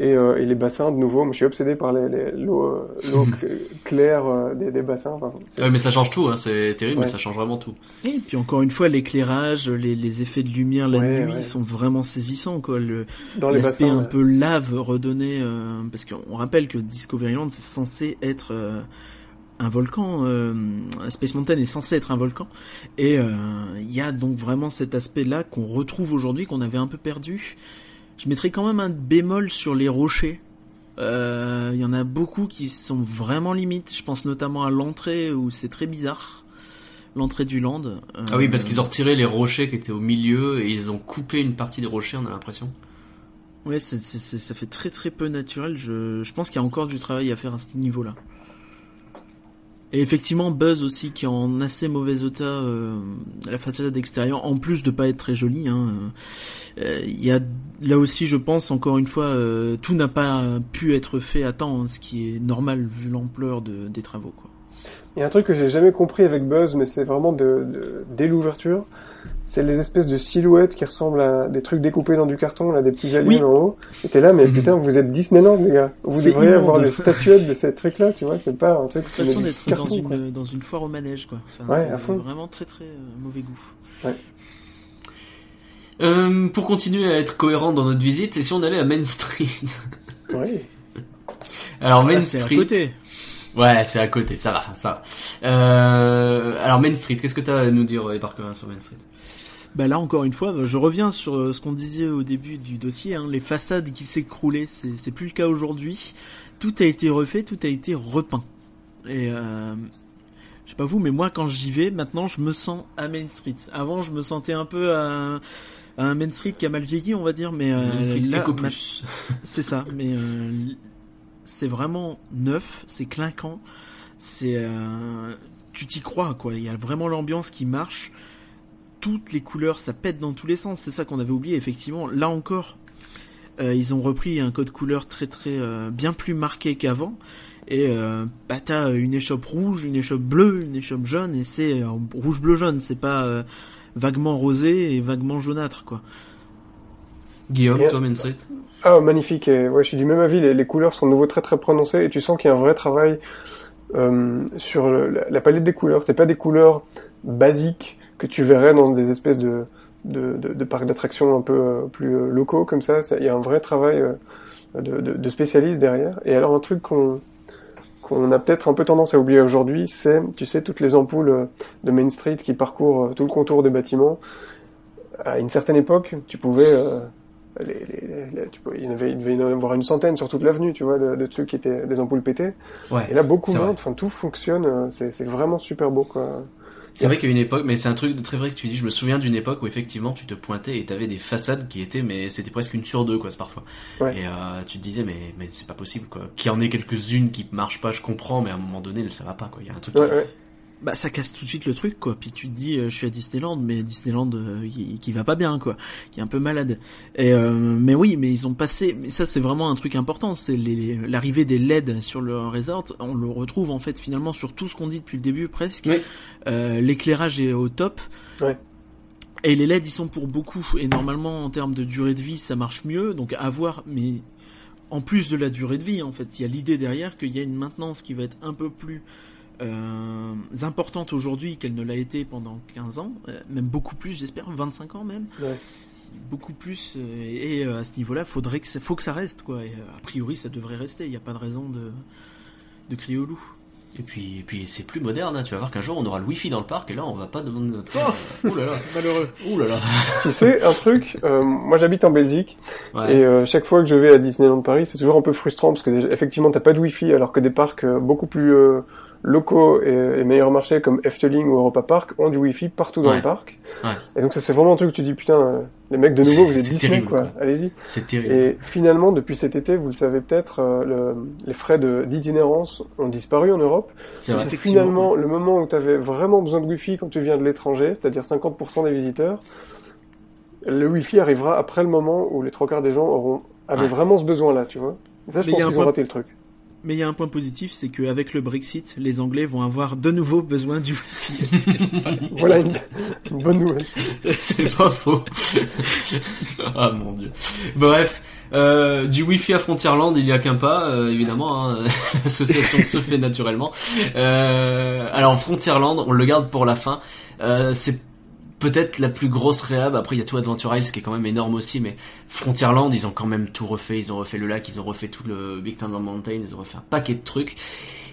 [SPEAKER 4] Et, euh, et, les bassins, de nouveau, moi je suis obsédé par l'eau les, l'eau claire euh, des, des, bassins. Enfin,
[SPEAKER 2] ouais, mais ça change tout, hein, c'est terrible, ouais. mais ça change vraiment tout.
[SPEAKER 3] Et puis encore une fois, l'éclairage, les, les, effets de lumière la ouais, nuit ouais. sont vraiment saisissants. quoi. L'aspect un peu lave redonné, euh, parce qu'on rappelle que Discoveryland c'est censé être euh, un volcan, euh, Space Mountain est censé être un volcan, et il euh, y a donc vraiment cet aspect-là qu'on retrouve aujourd'hui, qu'on avait un peu perdu. Je mettrais quand même un bémol sur les rochers. Il euh, y en a beaucoup qui sont vraiment limites. Je pense notamment à l'entrée où c'est très bizarre. L'entrée du land.
[SPEAKER 2] Ah oui, parce qu'ils ont retiré les rochers qui étaient au milieu et ils ont coupé une partie des rochers, on a l'impression.
[SPEAKER 3] Ouais, ça fait très très peu naturel. Je, je pense qu'il y a encore du travail à faire à ce niveau-là. Et effectivement, Buzz aussi qui est en assez mauvais état, euh, la façade extérieure, en plus de pas être très jolie. Hein, euh, y a là aussi, je pense, encore une fois, euh, tout n'a pas pu être fait à temps, hein, ce qui est normal vu l'ampleur de, des travaux. Quoi.
[SPEAKER 4] Il y a un truc que j'ai jamais compris avec Buzz, mais c'est vraiment de, de, dès l'ouverture, c'est les espèces de silhouettes qui ressemblent à des trucs découpés dans du carton, là, des petits aliens oui. en haut. Et t'es là, mais mmh. putain, vous êtes Disneyland, les gars. Vous devriez immonde. avoir des statuettes de ces trucs-là, tu vois. C'est pas un truc.
[SPEAKER 3] De toute façon, d'être dans une dans une foire au manège, quoi. Enfin,
[SPEAKER 4] ouais, à fond.
[SPEAKER 3] Vraiment très très euh, mauvais goût.
[SPEAKER 4] Ouais.
[SPEAKER 2] Euh, pour continuer à être cohérent dans notre visite, et si on allait à Main Street?
[SPEAKER 4] Oui.
[SPEAKER 2] Alors Main
[SPEAKER 3] Ah,
[SPEAKER 2] Street.
[SPEAKER 3] C'est à côté.
[SPEAKER 2] Ouais, c'est à côté, ça va, ça va. Euh, alors Main Street, qu'est-ce que tu as à nous dire, Parker, sur Main Street?
[SPEAKER 3] Bah là encore une fois, je reviens sur ce qu'on disait au début du dossier, hein, les façades qui s'écroulaient, c'est plus le cas aujourd'hui. Tout a été refait, tout a été repeint. Et euh, je sais pas vous, mais moi quand j'y vais, maintenant je me sens à Main Street. Avant je me sentais un peu à, à un Main Street qui a mal vieilli, on va dire, mais euh,
[SPEAKER 2] là,
[SPEAKER 3] c'est ça. Mais euh, c'est vraiment neuf, c'est clinquant, c'est euh, tu t'y crois quoi. Il y a vraiment l'ambiance qui marche toutes les couleurs, ça pète dans tous les sens. C'est ça qu'on avait oublié, effectivement. Là encore, euh, ils ont repris un code couleur très très euh, bien plus marqué qu'avant. Et bah t'as une échoppe rouge, une échoppe bleue, une échoppe jaune, et c'est rouge bleu jaune. C'est pas vaguement rosé et vaguement jaunâtre quoi.
[SPEAKER 2] Guillaume, toi, Main Street
[SPEAKER 4] Ah magnifique. Et, ouais, je suis du même avis. Les, les, couleurs sont de nouveau très très prononcées, et tu sens qu'il y a un vrai travail sur le, la, la palette des couleurs. C'est pas des couleurs basiques que tu verrais dans des espèces de, de, de, de parcs d'attractions un peu euh, plus euh, locaux comme ça. Il y a un vrai travail euh, de, de, de spécialistes derrière. Et alors un truc qu'on qu'on a peut-être un peu tendance à oublier aujourd'hui, c'est, tu sais, toutes les ampoules de Main Street qui parcourent tout le contour des bâtiments. À une certaine époque, tu pouvais, euh, les, les, les, tu pouvais, il, y avait, il devait y en avoir une centaine sur toute l'avenue, tu vois, de, de, trucs qui étaient des ampoules pétées.
[SPEAKER 2] Ouais,
[SPEAKER 4] Et là, beaucoup moins. Enfin, tout fonctionne. C'est vraiment super beau, quoi.
[SPEAKER 2] C'est vrai qu'à une époque, mais c'est un truc très vrai que tu dis. Je me souviens d'une époque où effectivement tu te pointais et t'avais des façades qui étaient, mais c'était presque une sur deux quoi, parfois.
[SPEAKER 4] Ouais.
[SPEAKER 2] Et euh, tu te disais mais mais c'est pas possible quoi. Qu'il y en ait quelques-unes qui marchent pas, je comprends, mais à un moment donné ça va pas quoi. Il y a un truc.
[SPEAKER 4] Ouais,
[SPEAKER 2] qui...
[SPEAKER 4] ouais.
[SPEAKER 3] Bah ça casse tout de suite le truc quoi. Puis tu te dis euh, je suis à Disneyland, mais Disneyland euh, qui, qui, va pas bien quoi, qui est un peu malade. Et euh, mais oui, mais ils ont passé. Mais ça c'est vraiment un truc important, c'est l'arrivée des LED sur le resort. On le retrouve en fait finalement sur tout ce qu'on dit depuis le début presque.
[SPEAKER 2] Oui.
[SPEAKER 3] Euh, L'éclairage est au top.
[SPEAKER 4] Ouais.
[SPEAKER 3] Et les LED ils sont pour beaucoup. Et normalement en termes de durée de vie ça marche mieux. Donc à voir, mais en plus de la durée de vie en fait, il y a l'idée derrière qu'il y a une maintenance qui va être un peu plus euh, importante aujourd'hui qu'elle ne l'a été pendant 15 ans, euh, même beaucoup plus, j'espère, 25 ans même.
[SPEAKER 4] Ouais.
[SPEAKER 3] Beaucoup plus, euh, et, à ce niveau-là, faudrait que ça, faut que ça reste, quoi. Et, a priori, ça devrait rester. Il n'y a pas de raison de, de crier au loup.
[SPEAKER 2] Et puis, et puis c'est plus moderne. Hein. Tu vas voir qu'un jour on aura le wifi dans le parc et là on va pas demander notre.
[SPEAKER 3] Oh, là là, malheureux.
[SPEAKER 2] Ouh là là.
[SPEAKER 4] tu sais un truc. Euh, moi j'habite en Belgique
[SPEAKER 2] ouais.
[SPEAKER 4] et euh, chaque fois que je vais à Disneyland Paris, c'est toujours un peu frustrant parce que effectivement t'as pas de wifi alors que des parcs beaucoup plus locaux et, et, meilleurs marchés comme Efteling ou Europa Park ont du wifi partout dans
[SPEAKER 2] ouais.
[SPEAKER 4] le parc.
[SPEAKER 2] Ouais.
[SPEAKER 4] Et donc ça c'est vraiment un truc où tu dis putain les mecs de nouveau vous êtes Disney
[SPEAKER 2] terrible,
[SPEAKER 4] quoi, allez-y.
[SPEAKER 2] C'est terrible.
[SPEAKER 4] Et finalement depuis cet été vous le savez peut-être euh, le, les frais d'itinérance ont disparu en Europe.
[SPEAKER 2] C'est vrai.
[SPEAKER 4] Et finalement le moment où tu avais vraiment besoin de wifi quand tu viens de l'étranger, c'est-à-dire 50% des visiteurs, le wifi arrivera après le moment où les trois quarts des gens auront avaient
[SPEAKER 2] ouais.
[SPEAKER 4] vraiment ce besoin là, tu vois. Et ça je
[SPEAKER 3] Mais
[SPEAKER 4] pense qu'ils ont
[SPEAKER 3] point...
[SPEAKER 4] raté le truc.
[SPEAKER 3] Mais il y a un point positif, c'est qu'avec le Brexit, les Anglais vont avoir de nouveau besoin du Wi-Fi.
[SPEAKER 4] voilà une, une, bonne nouvelle.
[SPEAKER 2] c'est pas faux. ah mon dieu. Bref, euh, du Wi-Fi à Frontierland, il y a qu'un pas, euh, évidemment. Hein, L'association se fait naturellement. Euh, alors Frontierland, on le garde pour la fin. Euh, c'est peut-être la plus grosse réhab. Après, il y a tout Adventure Isles qui est quand même énorme aussi, mais Frontierland, ils ont quand même tout refait. Ils ont refait le lac, ils ont refait tout le Big Thunder Mountain, ils ont refait un paquet de trucs.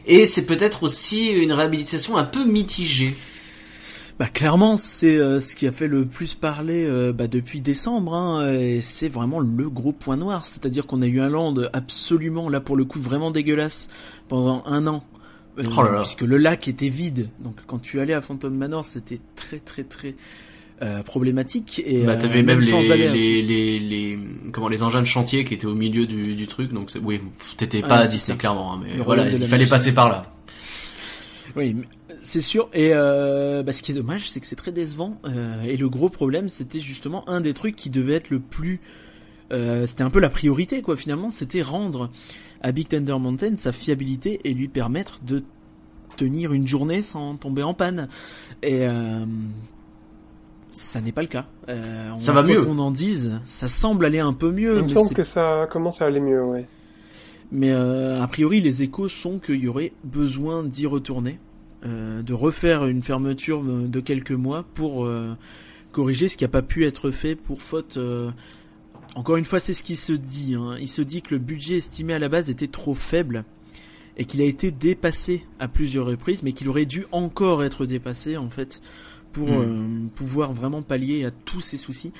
[SPEAKER 2] Et c'est peut-être aussi une réhabilitation un peu mitigée.
[SPEAKER 3] Bah clairement, c'est euh, ce qui a fait le plus parler euh, bah, depuis décembre, hein, et c'est vraiment le gros point noir. C'est-à-dire qu'on a eu un land absolument, là pour le coup, vraiment dégueulasse pendant un an. Euh,
[SPEAKER 2] Oh là là.
[SPEAKER 3] Puisque le lac était vide, donc quand tu allais à Phantom Manor, c'était très très très euh, problématique. Et
[SPEAKER 2] Bah,
[SPEAKER 3] euh,
[SPEAKER 2] t'avais même, les,
[SPEAKER 3] sans aller à-
[SPEAKER 2] les, les, les, comment, les engins de chantier qui étaient au milieu du, du truc, donc oui, t'étais
[SPEAKER 3] Ah,
[SPEAKER 2] pas à
[SPEAKER 3] c'est
[SPEAKER 2] Disney clairement, hein, mais
[SPEAKER 3] Le
[SPEAKER 2] voilà, il
[SPEAKER 3] la
[SPEAKER 2] fallait
[SPEAKER 3] machine.
[SPEAKER 2] passer par là.
[SPEAKER 3] Oui, c'est sûr. Et euh, bah, ce qui est dommage, c'est que c'est très décevant. Euh, et le gros problème, c'était justement un des trucs qui devait être le plus. euh, c'était un peu la priorité, quoi. Finalement, c'était rendre à Big Thunder Mountain sa fiabilité et lui permettre de tenir une journée sans tomber en panne. Et euh, ça n'est pas le cas. Euh, on
[SPEAKER 2] Ça va mieux.
[SPEAKER 3] qu'on en dise, ça semble aller un peu mieux.
[SPEAKER 4] Il me
[SPEAKER 3] mais
[SPEAKER 4] semble que ça commence à aller mieux, ouais.
[SPEAKER 3] mais euh, a priori, les échos sont qu'il y aurait besoin d'y retourner, euh, de refaire une fermeture de quelques mois pour euh, corriger ce qui n'a pas pu être fait pour faute. Encore une fois, c'est ce qui se dit. hein. Il se dit que le budget estimé à la base était trop faible et qu'il a été dépassé à plusieurs reprises, mais qu'il aurait dû encore être dépassé en fait pour
[SPEAKER 2] Hmm.
[SPEAKER 3] euh, pouvoir vraiment pallier à tous ces soucis.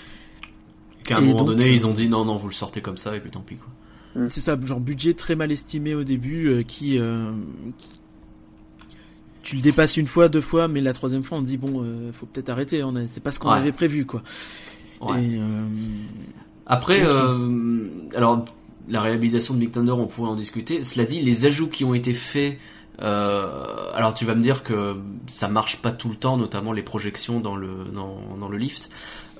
[SPEAKER 2] Qu'à un
[SPEAKER 3] Et
[SPEAKER 2] moment
[SPEAKER 3] donc,
[SPEAKER 2] donné,
[SPEAKER 3] euh,
[SPEAKER 2] ils ont dit non, non, vous le sortez comme ça, et puis tant pis, quoi.
[SPEAKER 3] C'est ça, genre budget très mal estimé au début, euh, qui, euh, qui- tu le dépasses une fois, deux fois, mais la troisième fois on te dit bon, euh, faut peut-être arrêter. On a, c'est pas ce qu'on
[SPEAKER 2] Ouais.
[SPEAKER 3] avait prévu quoi.
[SPEAKER 2] Ouais.
[SPEAKER 3] Et, euh,
[SPEAKER 2] Après, euh, alors la réhabilitation de Big Thunder, on pourrait en discuter. Cela dit, les ajouts qui ont été faits, euh, alors tu vas me dire que ça marche pas tout le temps, notamment les projections dans le dans, dans le lift.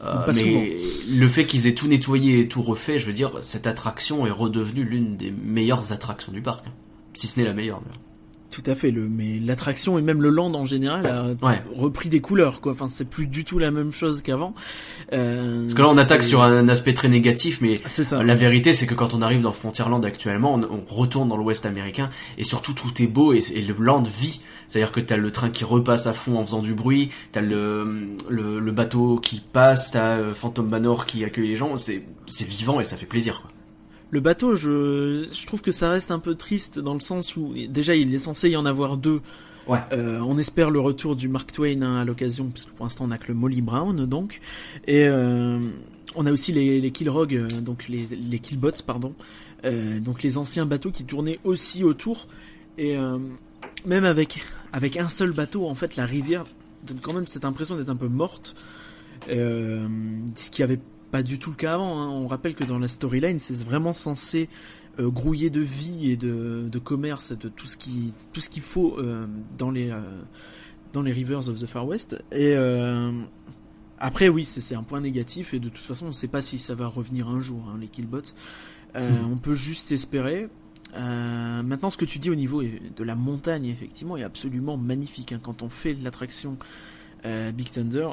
[SPEAKER 2] Euh, mais le fait qu'ils aient tout nettoyé et tout refait, je veux dire, cette attraction est redevenue l'une des meilleures attractions du parc, hein. si ce n'est la meilleure. d'ailleurs.
[SPEAKER 3] Tout à fait. Le, mais l'attraction et même le land en général a
[SPEAKER 2] Ouais.
[SPEAKER 3] repris des couleurs quoi. Enfin, c'est plus du tout la même chose qu'avant. Euh,
[SPEAKER 2] Parce que là, on attaque sur un aspect très négatif, mais
[SPEAKER 3] ça.
[SPEAKER 2] La vérité, c'est que quand on arrive dans Frontierland actuellement, on, on retourne dans l'Ouest américain et surtout tout est beau et, et le land vit. C'est-à-dire que t'as le train qui repasse à fond en faisant du bruit, t'as le, le le bateau qui passe, t'as euh, Phantom Manor qui accueille les gens. C'est c'est vivant et ça fait plaisir. Quoi.
[SPEAKER 3] Le bateau, je, je trouve que ça reste un peu triste dans le sens où déjà il est censé y en avoir deux.
[SPEAKER 2] Ouais.
[SPEAKER 3] Euh, on espère le retour du Mark Twain hein, à l'occasion, parce que pour l'instant on a que le Molly Brown donc. Et euh, on a aussi les, les euh, donc les, les Killbots, pardon. Euh, donc les anciens bateaux qui tournaient aussi autour. Et même avec, avec un seul bateau, en fait la rivière donne quand même cette impression d'être un peu morte. Ce qui avait pas du tout le cas avant. hein. On rappelle que dans la storyline, c'est vraiment censé euh, grouiller de vie et de, de commerce, et de tout ce qui tout ce qu'il faut euh, dans les euh, dans les rivers of the Far West. Et après, oui, c'est un point négatif et de toute façon, on ne sait pas si ça va revenir un jour, hein, les killbots. Euh, On peut juste espérer. Maintenant, ce que tu dis au niveau de la montagne, effectivement, est absolument magnifique. hein. Quand on fait l'attraction Big Thunder,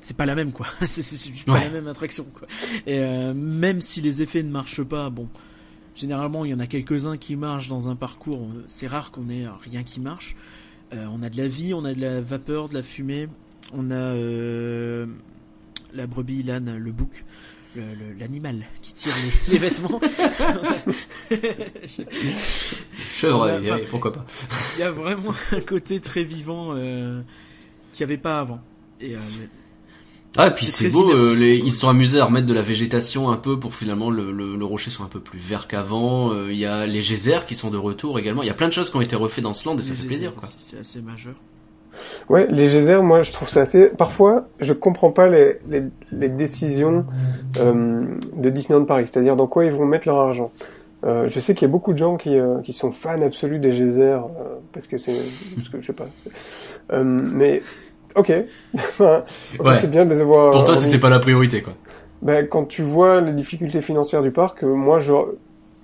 [SPEAKER 3] c'est pas la même quoi. c'est pas
[SPEAKER 2] Ouais.
[SPEAKER 3] la même attraction quoi. Et euh, même si les effets ne marchent pas, bon, généralement il y en a quelques-uns qui marchent dans un parcours. C'est rare qu'on ait rien qui marche. Euh, on a de la vie, on a de la vapeur, de la fumée, on a euh, la brebis, l'âne, le bouc. L'animal qui tire les, les vêtements.
[SPEAKER 2] Chevreuil,
[SPEAKER 3] On a-
[SPEAKER 2] pourquoi pas.
[SPEAKER 3] Il y a vraiment un côté très vivant qu'il n'y avait pas avant. Et euh,
[SPEAKER 2] Ah, et puis
[SPEAKER 3] C'est
[SPEAKER 2] beau, euh, les, ils se sont amusés à remettre de la végétation un peu pour finalement le, le, le rocher soit un peu plus vert qu'avant. Euh, Il y a les geysers qui sont de retour également. Il y a plein de choses qui ont été refaites dans ce land et ça fait plaisir.
[SPEAKER 3] C'est assez majeur.
[SPEAKER 4] Ouais, les geysers, moi, je trouve ça assez. Parfois, je comprends pas les, les, les décisions euh, de Disneyland Paris, c'est-à-dire dans quoi ils vont mettre leur argent. Euh, je sais qu'il y a beaucoup de gens qui, euh, qui sont fans absolus des geysers euh, parce que c'est, parce que je sais pas. Euh, mais ok,
[SPEAKER 2] Ouais.
[SPEAKER 4] c'est bien de les avoir.
[SPEAKER 2] Pour toi, c'était pas la priorité, quoi.
[SPEAKER 4] ben, quand tu vois les difficultés financières du parc, euh, moi,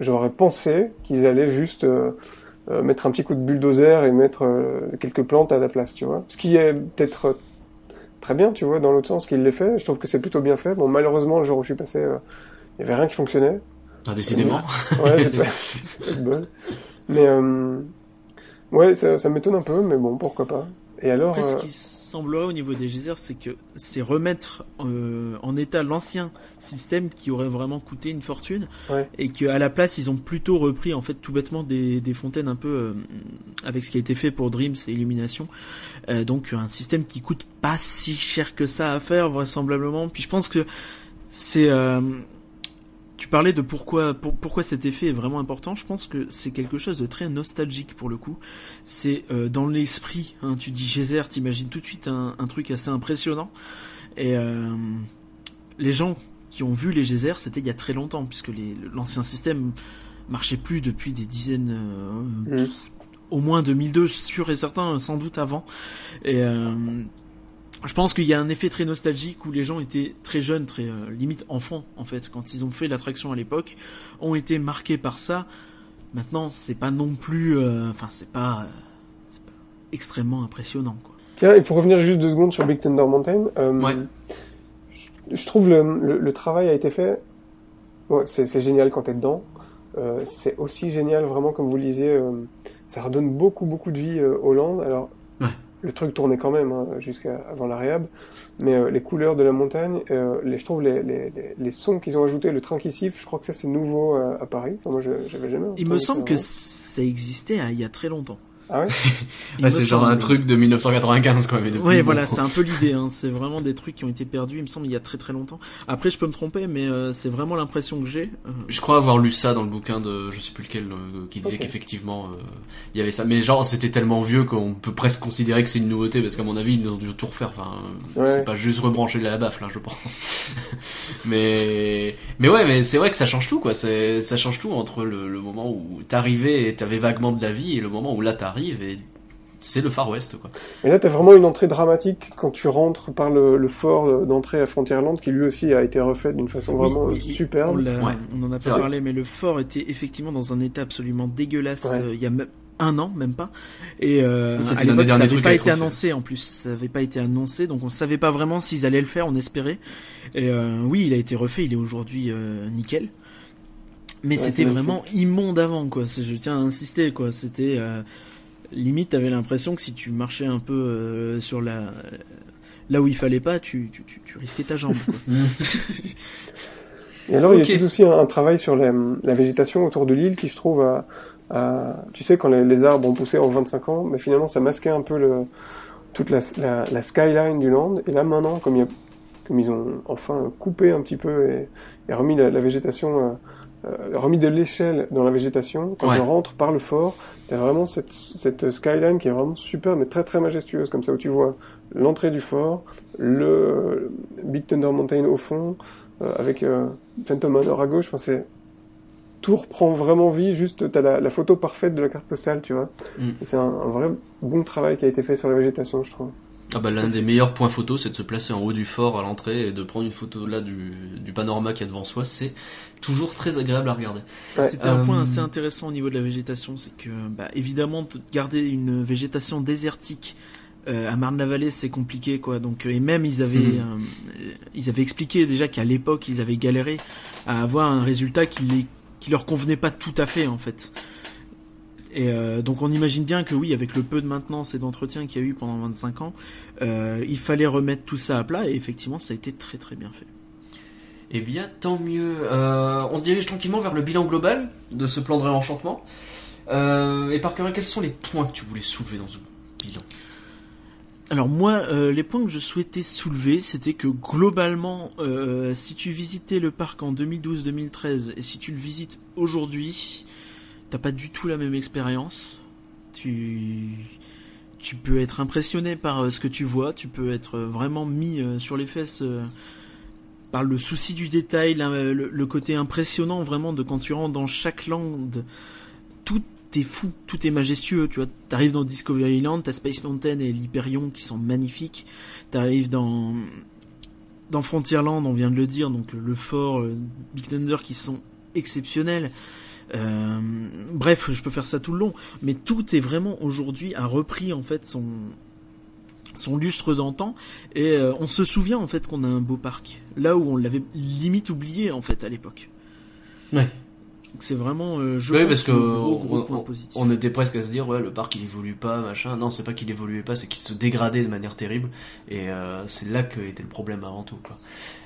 [SPEAKER 4] j'aurais pensé qu'ils allaient juste euh, euh, mettre un petit coup de bulldozer et mettre euh, quelques plantes à la place, tu vois. Ce qui est peut-être très bien, tu vois, dans l'autre sens qu'il l'ait fait. Je trouve que c'est plutôt bien fait. Bon, malheureusement, le jour où je suis passé, il y avait rien qui fonctionnait.
[SPEAKER 2] Ah, décidément.
[SPEAKER 4] ouais, pas. Mais ouais, ça, ça m'étonne un peu, mais bon, pourquoi pas. Et alors
[SPEAKER 3] Après, ce qui semblerait au niveau des geysers, c'est que c'est remettre euh, en état l'ancien système qui aurait vraiment coûté une fortune,
[SPEAKER 4] ouais.
[SPEAKER 3] et qu'à la place, ils ont plutôt repris en fait tout bêtement des, des fontaines un peu euh, avec ce qui a été fait pour Dreams et Illumination. Euh, donc un système qui coûte pas si cher que ça à faire vraisemblablement. Puis je pense que c'est tu parlais de pourquoi pour, pourquoi cet effet est vraiment important. Je pense que c'est quelque chose de très nostalgique pour le coup. C'est euh, dans l'esprit. Hein, tu dis Geyser, t'imagines tout de suite un, un, truc assez impressionnant. Et euh, les gens qui ont vu les geysers, c'était il y a très longtemps, puisque l'ancien système marchait plus depuis des dizaines, euh, mmh. au moins 2002, sûr et certain, sans doute avant. Et je pense qu'il y a un effet très nostalgique où les gens étaient très jeunes, très euh, limite enfants en fait, quand ils ont fait l'attraction à l'époque, ont été marqués par ça. Maintenant, c'est pas non plus, euh, enfin, c'est pas, c'est pas extrêmement impressionnant quoi.
[SPEAKER 4] Tiens, et pour revenir juste deux secondes sur Big Thunder Mountain, euh,
[SPEAKER 2] ouais.
[SPEAKER 4] je, je, trouve le, le, le, travail a été fait. Ouais, c'est génial quand t'es dedans. Euh, c'est aussi génial vraiment comme vous le disiez. ça redonne beaucoup beaucoup de vie au land. Alors le truc tournait quand même hein, jusqu'à avant la réhab, mais euh, les couleurs de la montagne, euh, les, je trouve les, les, les sons qu'ils ont ajoutés, le train qui siffle, je crois que ça c'est nouveau euh, à Paris. Enfin, moi j'avais jamais.
[SPEAKER 3] Il me semble que ça existait hein, il y a très longtemps.
[SPEAKER 4] Ah ouais
[SPEAKER 2] bah, C'est genre un truc de 1995 quoi. Mais depuis
[SPEAKER 3] ouais, voilà, c'est un peu l'idée. Hein. C'est vraiment des trucs qui ont été perdus, il me semble, il y a très très longtemps. Après, je peux me tromper, mais euh, c'est vraiment l'impression que j'ai. Euh...
[SPEAKER 2] Je crois avoir lu ça dans le bouquin de, je sais plus lequel, euh, qui disait
[SPEAKER 4] Ok.
[SPEAKER 2] qu'effectivement euh, il y avait ça. Mais genre c'était tellement vieux qu'on peut presque considérer que c'est une nouveauté parce qu'à mon avis ils ont dû tout refaire. Enfin, euh,
[SPEAKER 4] Ouais.
[SPEAKER 2] c'est pas juste rebrancher la baffe là, je pense. mais mais ouais, mais c'est vrai que ça change tout quoi. Ça change tout entre le, le moment où t'arrivais et t'avais vaguement de la vie et le moment où là t'arrives et c'est le Far West quoi.
[SPEAKER 4] Mais là, t'as vraiment une entrée dramatique quand tu rentres par le, le fort d'entrée à Frontierland, qui lui aussi a été refait d'une façon
[SPEAKER 3] Oui,
[SPEAKER 4] vraiment superbe.
[SPEAKER 3] On,
[SPEAKER 2] Ouais.
[SPEAKER 3] on en a pas parlé, mais le fort était effectivement dans un état absolument dégueulasse
[SPEAKER 4] Ouais.
[SPEAKER 3] euh, il y a même un an, même pas. Et euh, à l'époque, ça n'avait pas été annoncé en plus. Ça n'avait pas été annoncé, donc on savait pas vraiment s'ils allaient le faire. On espérait. Et euh, oui, il a été refait. Il est aujourd'hui euh, nickel. Mais
[SPEAKER 4] Ouais,
[SPEAKER 3] c'était vraiment immonde avant, quoi. Je tiens à insister, quoi. C'était euh, limite, t'avais l'impression que si tu marchais un peu euh, sur la là où il fallait pas, tu, tu, tu, tu risquais ta jambe. Quoi.
[SPEAKER 4] Et alors, il y a tout aussi un, un travail sur la, la végétation autour de l'île qui, je trouve, a- tu sais, quand les, les arbres ont poussé en 25 ans, mais finalement, ça masquait un peu le, toute la, la, la skyline du land. Et là, maintenant, comme, il y a, comme ils ont enfin coupé un petit peu et, et remis la, la végétation, euh, remis de l'échelle dans la végétation, quand
[SPEAKER 2] Ouais.
[SPEAKER 4] on rentre par le fort, t'as vraiment cette, cette skyline qui est vraiment super, mais très très majestueuse, comme ça, où tu vois l'entrée du fort, le Big Thunder Mountain au fond, euh, avec euh, Phantom Manor à gauche. Enfin, c'est tout reprend vraiment vie. Juste, t'as la, la photo parfaite de la carte postale, tu vois.
[SPEAKER 2] Mm.
[SPEAKER 4] C'est un, un vrai bon travail qui a été fait sur la végétation, je trouve.
[SPEAKER 2] Ah bah l'un des meilleurs points photos, c'est de se placer en haut du fort à l'entrée et de prendre une photo là du, du panorama qu'il y a devant soi. C'est toujours très agréable à regarder.
[SPEAKER 4] Ouais.
[SPEAKER 3] C'était un
[SPEAKER 2] Euh,
[SPEAKER 3] point assez intéressant au niveau de la végétation, c'est que, bah, évidemment, de garder une végétation désertique euh, à Marne-la-Vallée, c'est compliqué, quoi. Donc, euh, et même ils avaient,
[SPEAKER 2] Mhm.
[SPEAKER 3] euh, ils avaient expliqué déjà qu'à l'époque, ils avaient galéré à avoir un résultat qui les, qui leur convenait pas tout à fait, en fait. Et euh, donc, on imagine bien que oui, avec le peu de maintenance et d'entretien qu'il y a eu pendant 25 ans, euh, il fallait remettre tout ça à plat. Et effectivement, ça a été très très bien fait.
[SPEAKER 2] Eh bien, tant mieux. Euh, on se dirige tranquillement vers le bilan global de ce plan de réenchantement. Et par cœur, quels sont les points que tu voulais soulever dans ce bilan?
[SPEAKER 3] Alors moi, euh, les points que je souhaitais soulever, c'était que globalement, euh, si tu visitais le parc en 2012-2013 et si tu le visites aujourd'hui, t'as pas du tout la même expérience. Tu tu peux être impressionné par euh, ce que tu vois, tu peux être euh, vraiment mis euh, sur les fesses par le souci du détail, le, côté impressionnant vraiment de quand tu rentres dans chaque land, tout est fou, tout est majestueux, tu vois. T'arrives dans Discovery Island, t'as Space Mountain et l'Hyperion qui sont magnifiques. T'arrives dans dans Frontierland, on vient de le dire, donc le fort, Big Thunder qui sont exceptionnels. Euh, bref, je peux faire ça tout le long, mais tout est vraiment aujourd'hui a repris en fait son son lustre d'antan et euh, on se souvient en fait qu'on a un beau parc là où on l'avait limite oublié en fait à l'époque.
[SPEAKER 2] Ouais.
[SPEAKER 3] C'est vraiment euh, je
[SPEAKER 2] oui, parce que
[SPEAKER 3] gros, gros
[SPEAKER 2] on,
[SPEAKER 3] point
[SPEAKER 2] on-
[SPEAKER 3] positif.
[SPEAKER 2] on était presque à se dire ouais le parc il évolue pas machin. Non c'est pas qu'il évoluait pas, c'est qu'il se dégradait de manière terrible et euh, c'est là que était le problème avant tout quoi.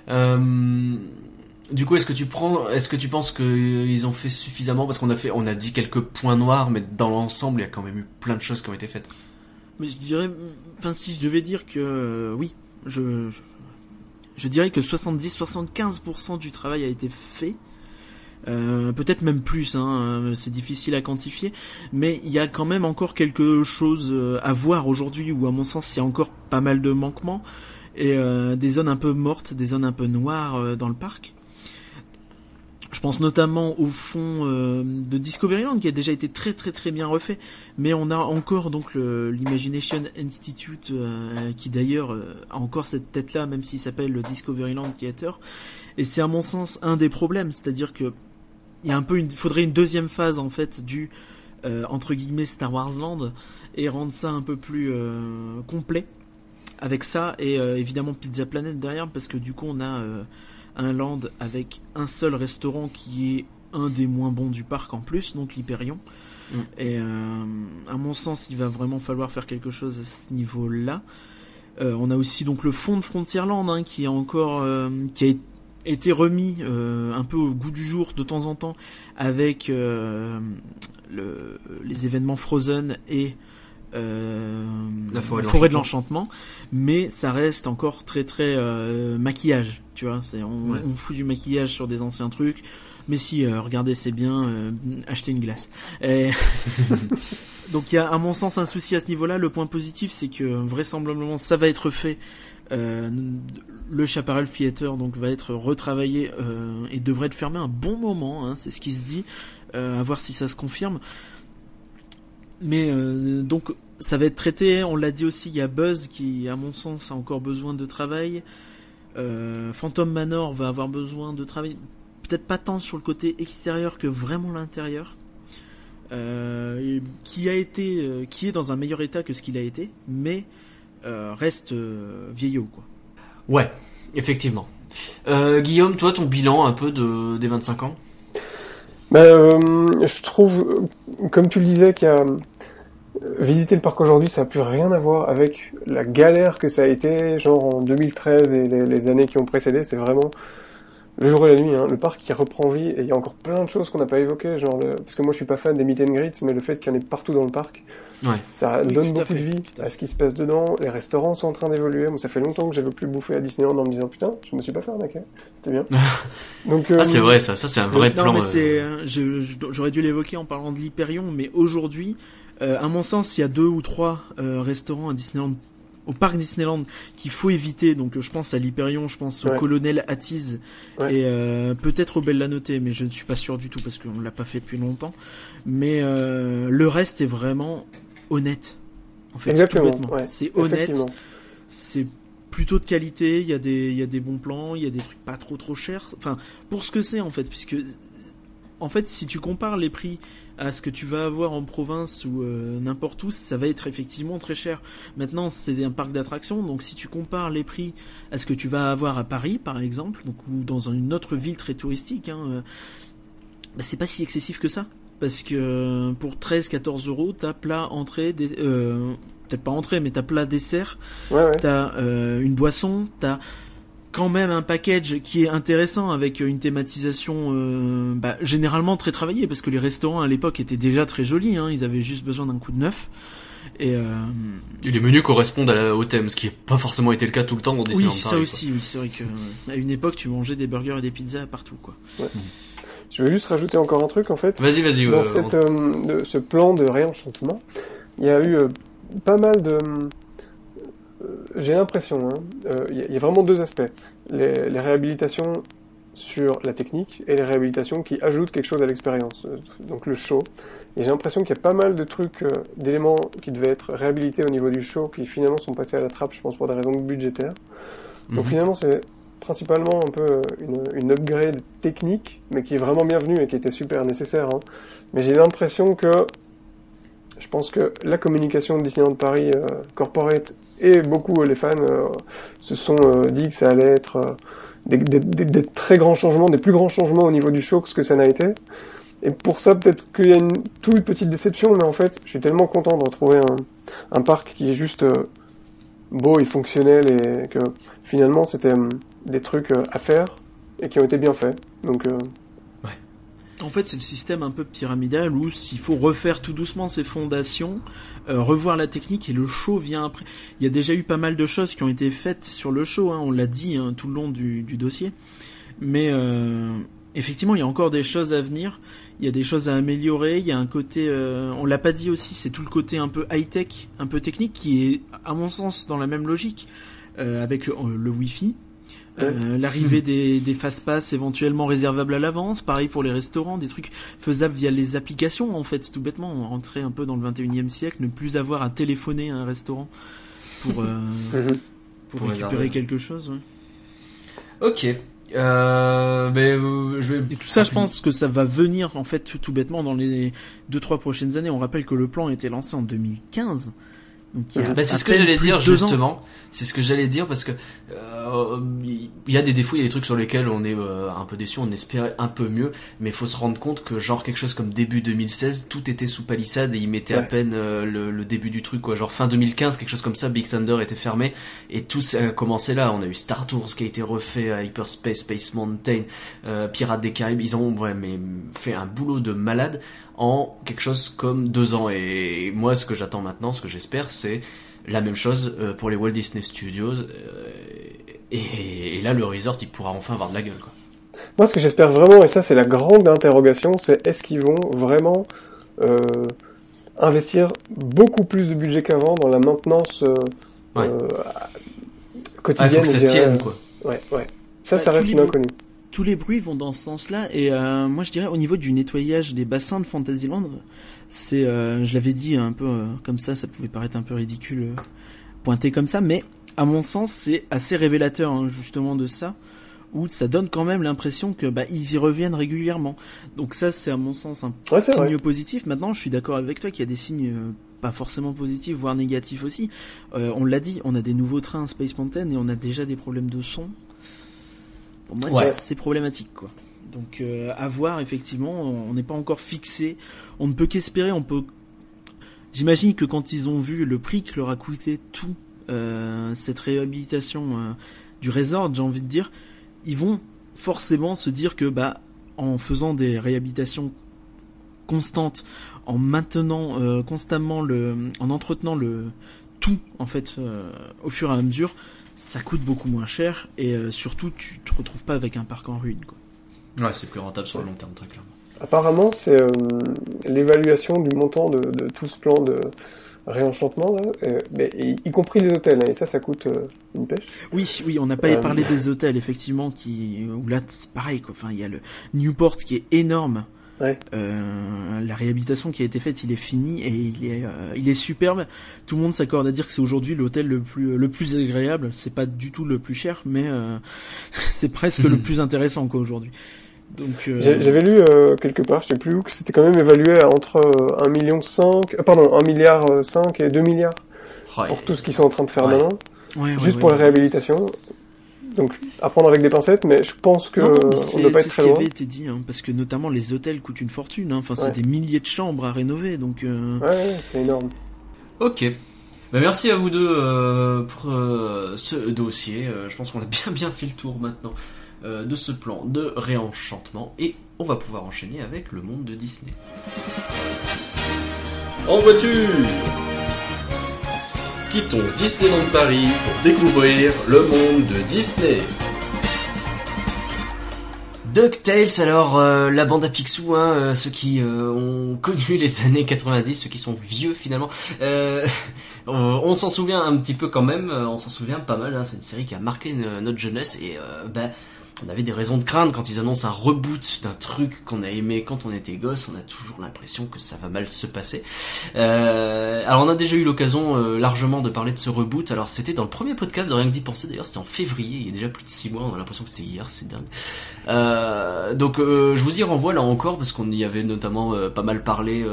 [SPEAKER 2] Euh, du coup est-ce que tu prends, est-ce que tu penses qu'ils ont fait suffisamment? Parce qu'on a fait, on a dit quelques points noirs mais dans l'ensemble il y a quand même eu plein de choses qui ont été faites.
[SPEAKER 3] Mais je dirais, enfin, si je devais dire que euh, oui, je, je, dirais que 70-75% du travail a été fait. Euh, peut-être même plus, hein, euh, c'est difficile à quantifier, mais il y a quand même encore quelque chose euh, à voir aujourd'hui où, à mon sens, il y a encore pas mal de manquements et euh, des zones un peu mortes, des zones un peu noires euh, dans le parc. Je pense notamment au fond euh, de Discoveryland qui a déjà été très très très bien refait, mais on a encore donc l'Imagination Institute euh, qui d'ailleurs euh, a encore cette tête-là, même s'il s'appelle le Discoveryland Theater. Et c'est à mon sens un des problèmes, c'est-à-dire que il y a un peu une, faudrait une deuxième phase en fait du euh, entre guillemets Star Wars Land et rendre ça un peu plus complet avec ça et évidemment Pizza Planet derrière parce que du coup on a un land avec un seul restaurant qui est un des moins bons du parc en plus, donc l'Hyperion.
[SPEAKER 2] Mm.
[SPEAKER 3] Et euh, à mon sens, il va vraiment falloir faire quelque chose à ce niveau-là. Euh, on a aussi donc le fond de Frontierland hein, qui est encore euh, qui a été remis un peu au goût du jour de temps en temps avec le, les événements Frozen et
[SPEAKER 2] La forêt de
[SPEAKER 3] de
[SPEAKER 2] l'enchantement.
[SPEAKER 3] mais ça reste encore très très euh, maquillage, tu vois. C'est on,
[SPEAKER 2] Ouais.
[SPEAKER 3] on fout du maquillage sur des anciens trucs. Mais si, euh, regardez, c'est bien, euh, achetez une glace. Et- Donc il y a à mon sens un souci à ce niveau-là. Le point positif, c'est que vraisemblablement ça va être fait. Euh, le Chaparral Theater donc va être retravaillé euh, et devrait être fermé un bon moment. hein, c'est ce qui se dit. Euh, à voir si ça se confirme. Mais euh, donc ça va être traité. On l'a dit aussi. Il y a Buzz qui, à mon sens, a encore besoin de travail. Euh, Phantom Manor va avoir besoin de travail. Peut-être pas tant sur le côté extérieur que vraiment l'intérieur. Euh, qui a été, euh, qui est dans un meilleur état que ce qu'il a été, mais euh, reste euh, vieillot quoi.
[SPEAKER 2] Ouais, effectivement. Euh, Guillaume, toi ton bilan un peu de des 25 ans?
[SPEAKER 4] Bah, euh, je trouve, comme tu le disais, qu'il y a visiter le parc aujourd'hui, ça n'a plus rien à voir avec la galère que ça a été, genre en 2013 et les, les années qui ont précédé. C'est vraiment le jour et la nuit. Hein. Le parc qui reprend vie et il y a encore plein de choses qu'on n'a pas évoquées, genre le... parce que moi je suis pas fan des meet and greets, mais le fait qu'il y en ait partout dans le parc,
[SPEAKER 2] Ouais.
[SPEAKER 4] ça
[SPEAKER 3] Oui,
[SPEAKER 4] donne beaucoup de vie
[SPEAKER 3] à
[SPEAKER 4] ce qui se passe dedans. Les restaurants sont en train d'évoluer. Moi, ça fait longtemps que j'avais plus bouffé à Disneyland en me disant putain, je me suis pas fait arnaquer. C'était bien. Donc
[SPEAKER 2] Ah c'est
[SPEAKER 4] euh,
[SPEAKER 2] vrai ça, ça c'est un vrai
[SPEAKER 3] non,
[SPEAKER 2] plan.
[SPEAKER 3] mais
[SPEAKER 2] euh,
[SPEAKER 3] euh, j'aurais dû l'évoquer en parlant de l'Hyperion, mais aujourd'hui, euh, à mon sens, il y a deux ou trois euh, restaurants à Disneyland, au parc Disneyland, qu'il faut éviter. Donc, euh, je pense à l'Hyperion, je pense au
[SPEAKER 4] Ouais.
[SPEAKER 3] Colonel Attise
[SPEAKER 4] Ouais.
[SPEAKER 3] et euh, peut-être au Bella Notte, mais je ne suis pas sûr du tout parce qu'on l'a pas fait depuis longtemps. Mais euh, le reste est vraiment honnête. En fait,
[SPEAKER 4] Exactement. ouais,
[SPEAKER 3] c'est honnête c'est plutôt de qualité, il y a des il y a des bons plans, il y a des trucs pas trop trop chers. Enfin, pour ce que c'est en fait puisque en fait, si tu compares les prix à ce que tu vas avoir en province ou euh, n'importe où, ça va être effectivement très cher. Maintenant, c'est un parc d'attractions, donc si tu compares les prix à ce que tu vas avoir à Paris, par exemple, donc ou dans une autre ville très touristique, hein, euh, bah, c'est pas si excessif que ça. Parce que euh, pour 13-14 euros, t'as plat, entrée, des, euh, peut-être pas entrée, mais t'as plat, dessert,
[SPEAKER 4] Ouais, ouais.
[SPEAKER 3] t'as une boisson, t'as quand même un package qui est intéressant avec une thématisation euh, bah, généralement très travaillée parce que les restaurants à l'époque étaient déjà très jolis, hein, ils avaient juste besoin d'un coup de neuf. Et euh,
[SPEAKER 2] Et les menus correspondent à la- au thème, ce qui n'a pas forcément été le cas tout le temps dans
[SPEAKER 3] oui,
[SPEAKER 2] Disneyland
[SPEAKER 3] ça
[SPEAKER 2] Paris,
[SPEAKER 3] aussi, oui, c'est vrai que euh, à une époque tu mangeais des burgers et des pizzas partout quoi.
[SPEAKER 4] Je vais juste rajouter encore un truc en fait.
[SPEAKER 2] Vas-y, vas-y.
[SPEAKER 4] Dans
[SPEAKER 2] euh,
[SPEAKER 4] cette, euh, de- ce plan de réenchantement, il y a eu euh, pas mal de. Euh, J'ai l'impression, hein, euh, il y a- il y, a vraiment deux aspects. Les, les réhabilitations sur la technique et les réhabilitations qui ajoutent quelque chose à l'expérience. Euh, Donc le show. Et j'ai l'impression qu'il y a pas mal de trucs, euh, d'éléments qui devaient être réhabilités au niveau du show qui finalement sont passés à la trappe, je pense, pour des raisons budgétaires. Donc
[SPEAKER 2] mhm.
[SPEAKER 4] finalement, c'est principalement un peu une, une, upgrade technique, mais qui est vraiment bienvenue et qui était super nécessaire. Hein. Mais j'ai l'impression que je pense que la communication de Disneyland Paris euh, corporate et beaucoup les fans euh, se sont euh, dit que ça allait être des, très grands changements, des plus grands changements au niveau du show que ce que ça n'a été. Et pour ça, peut-être qu'il y a une toute petite déception, mais en fait, je suis tellement content de retrouver un, un parc qui est juste beau et fonctionnel et que finalement c'était des trucs à faire et qui ont été bien faits. Donc
[SPEAKER 3] en fait, c'est le système un peu pyramidal où s'il faut refaire tout doucement ses fondations, euh, revoir la technique et le show vient après. Il y a déjà eu pas mal de choses qui ont été faites sur le show, hein, on l'a dit hein, tout le long du, dossier. Mais euh, effectivement, il y a encore des choses à venir. Il y a des choses à améliorer. Il y a un côté, euh, on l'a pas dit aussi, c'est tout le côté un peu high tech, un peu technique, qui est à mon sens dans la même logique avec le Wi-Fi. Euh, l'arrivée des, des fast-pass éventuellement réservables à l'avance, pareil pour les restaurants, des trucs faisables via les applications en fait, tout bêtement, on rentrait un peu dans le 21e siècle, ne plus avoir à téléphoner à un restaurant pour, euh, mhm. pour, récupérer quelque chose.
[SPEAKER 2] Ok. Euh, mais euh, je
[SPEAKER 3] Et tout ça, je pense que ça va venir en fait tout, tout bêtement dans les deux trois prochaines années. On rappelle que le plan a été lancé en 2015.
[SPEAKER 2] Bah, c'est ce que j'allais dire justement. C'est ce que j'allais dire parce que euh, il y a des défauts, il y a des trucs sur lesquels on est euh, un peu déçu, on espérait un peu mieux, mais faut se rendre compte que genre quelque chose comme début 2016, tout était sous palissade et ils mettaient à peine euh, le, début du truc quoi. Genre fin 2015, quelque chose comme ça, Big Thunder était fermé et tout a commencé là. On a eu Star Tours qui a été refait, Hyperspace, Space Mountain, Pirates des Caraïbes. Ils ont ouais mais fait un boulot de malade en quelque chose comme deux ans. Et moi, ce que j'attends maintenant, ce que j'espère, c'est la même chose euh, pour les Walt Disney Studios. Euh, et, là, le resort, il pourra enfin avoir de la gueule. Quoi.
[SPEAKER 4] Moi, ce que j'espère vraiment, et ça, c'est la grande interrogation, c'est est-ce qu'ils vont vraiment euh, investir beaucoup plus de budget qu'avant dans la maintenance quotidienne.
[SPEAKER 2] Il faut que ça tienne, quoi.
[SPEAKER 4] Ouais, ouais. Ça, ça reste une inconnue
[SPEAKER 3] tous les bruits vont dans ce sens-là. Et euh, moi, je dirais au niveau du nettoyage des bassins de Fantasyland, c'est, euh, je l'avais dit un peu euh, comme ça, ça pouvait paraître un peu ridicule pointé comme ça, mais à mon sens, c'est assez révélateur hein, justement de ça, où ça donne quand même l'impression que bah ils y reviennent régulièrement. Donc ça, c'est à mon sens un signe positif. Maintenant, je suis d'accord avec toi qu'il y a des signes pas forcément positifs, voire négatifs aussi. on l'a dit, on a des nouveaux trains Space Mountain et on a déjà des problèmes de son pour moi, c'est problématique, quoi. Donc, euh, à voir, effectivement, on n'est pas encore fixé. On ne peut qu'espérer, on peut. J'imagine que quand ils ont vu le prix que leur a coûté tout euh, cette réhabilitation euh, du resort, j'ai envie de dire, ils vont forcément se dire que, bah, en faisant des réhabilitations constantes, en maintenant euh, constamment le, en entretenant le tout, en fait, euh, au fur et à mesure, ça coûte beaucoup moins cher et euh, surtout tu te retrouves pas avec un parc en ruine quoi.
[SPEAKER 2] Ouais, c'est plus rentable sur le long terme très clairement.
[SPEAKER 4] Apparemment, c'est euh, l'évaluation du montant de, tout ce plan de réenchantement, mais, y, compris les hôtels, hein, et ça, ça coûte euh, une pêche.
[SPEAKER 3] Oui, oui, on n'a pas parlé des hôtels, effectivement, qui, où là, c'est pareil, quoi. Enfin, il y a le Newport qui est énorme, euh, la réhabilitation qui a été faite, il est fini et il est, euh, il est superbe. Tout le monde s'accorde à dire que c'est aujourd'hui l'hôtel le plus, le plus agréable. C'est pas du tout le plus cher, mais euh, c'est presque le plus intéressant quoi aujourd'hui. Donc
[SPEAKER 4] j'avais lu quelque part, je sais plus où, que c'était quand même évalué à entre 1 million 5, pardon, 1 milliard 5 et 2 milliards pour tout ce qu'ils sont en train de faire maintenant. juste pour la réhabilitation. Donc à prendre avec des pincettes, mais je pense que
[SPEAKER 3] non, on ne doit pas être très loin. C'est ce qui avait été dit, hein, parce que notamment les hôtels coûtent une fortune. Hein. Enfin, c'est des milliers de chambres à rénover, donc. Euh...
[SPEAKER 4] Ouais, c'est énorme.
[SPEAKER 2] Ok. Bah, merci à vous deux euh, pour euh, ce dossier. Euh, je pense qu'on a bien bien fait le tour maintenant de ce plan de réenchantement et on va pouvoir enchaîner avec le monde de Disney. En voiture quittons Disneyland Paris pour découvrir le monde de Disney. DuckTales, alors euh, la bande à Picsou, hein, euh, ceux qui euh, ont connu les années 90, ceux qui sont vieux finalement, on s'en souvient un petit peu quand même, on s'en souvient pas mal, hein, c'est une série qui a marqué notre jeunesse et bah, on avait des raisons de craindre quand ils annoncent un reboot d'un truc qu'on a aimé quand on était gosse. On a toujours l'impression que ça va mal se passer. Euh, alors on a déjà eu l'occasion euh, largement de parler de ce reboot. Alors c'était dans le premier podcast de Rien que d'y penser. D'ailleurs c'était en février. Il y a déjà plus de 6 mois. On a l'impression que c'était hier. C'est dingue. Euh, donc je vous y renvoie là encore parce qu'on y avait notamment pas mal parlé.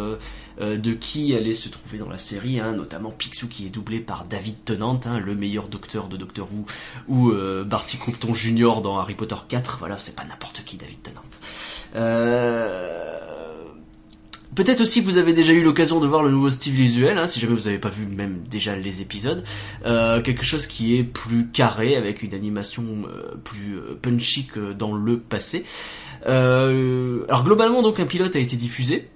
[SPEAKER 2] De qui allait se trouver dans la série, hein, notamment Picsou qui est doublé par David Tennant, hein, le meilleur docteur de Doctor Who, ou Barty Crompton Jr. dans Harry Potter 4, voilà, c'est pas n'importe qui David Tennant. Euh... Peut-être aussi vous avez déjà eu l'occasion de voir le nouveau style visuel, hein, si jamais vous n'avez pas vu même déjà les épisodes. Euh, quelque chose qui est plus carré, avec une animation euh, plus euh, punchy que dans le passé. alors globalement donc un pilote a été diffusé,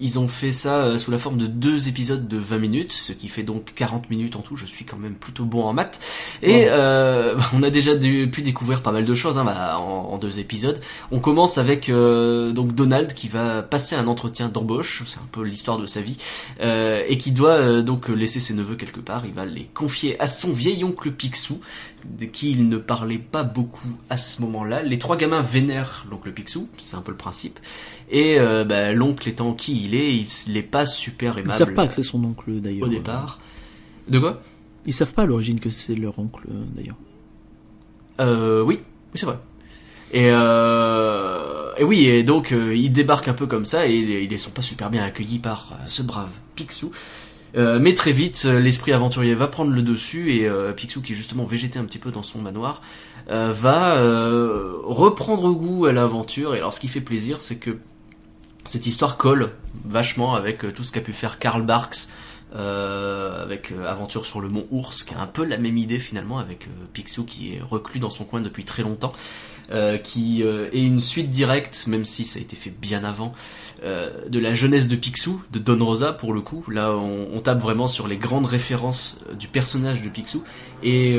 [SPEAKER 2] ils ont fait ça euh, sous la forme de deux épisodes de 20 minutes, ce qui fait donc 40 minutes en tout. Je suis quand même plutôt bon en maths. Et euh, on a déjà pu découvrir pas mal de choses hein, bah, en, deux épisodes. On commence avec euh, donc Donald qui va passer un entretien d'embauche, c'est un peu l'histoire de sa vie, et qui doit donc laisser ses neveux quelque part. Il va les confier à son vieil oncle Picsou, de qui il ne parlait pas beaucoup à ce moment-là. Les trois gamins vénèrent l'oncle Picsou, c'est un peu le principe. Et euh, bah, l'oncle étant qui il est, il n'est pas super aimable.
[SPEAKER 3] Ils savent pas que c'est son oncle d'ailleurs.
[SPEAKER 2] Au départ. De quoi?
[SPEAKER 3] Ils savent pas à l'origine que c'est leur oncle d'ailleurs.
[SPEAKER 2] Euh, oui, c'est vrai. Et, euh, et oui, et donc euh, ils débarquent un peu comme ça et ils ne sont pas super bien accueillis par euh, ce brave Picsou. Euh, mais très vite, l'esprit aventurier va prendre le dessus et Picsou, qui justement végétait un petit peu dans son manoir, va reprendre goût à l'aventure. Et alors, ce qui fait plaisir, c'est que cette histoire colle vachement avec euh, tout ce qu'a pu faire Karl Barks euh, avec euh, Aventure sur le Mont Ours, qui a un peu la même idée finalement avec Picsou qui est reclus dans son coin depuis très longtemps, qui est une suite directe, même si ça a été fait bien avant, de la jeunesse de Picsou, de Don Rosa pour le coup. Là, on, tape vraiment sur les grandes références du personnage de Picsou, et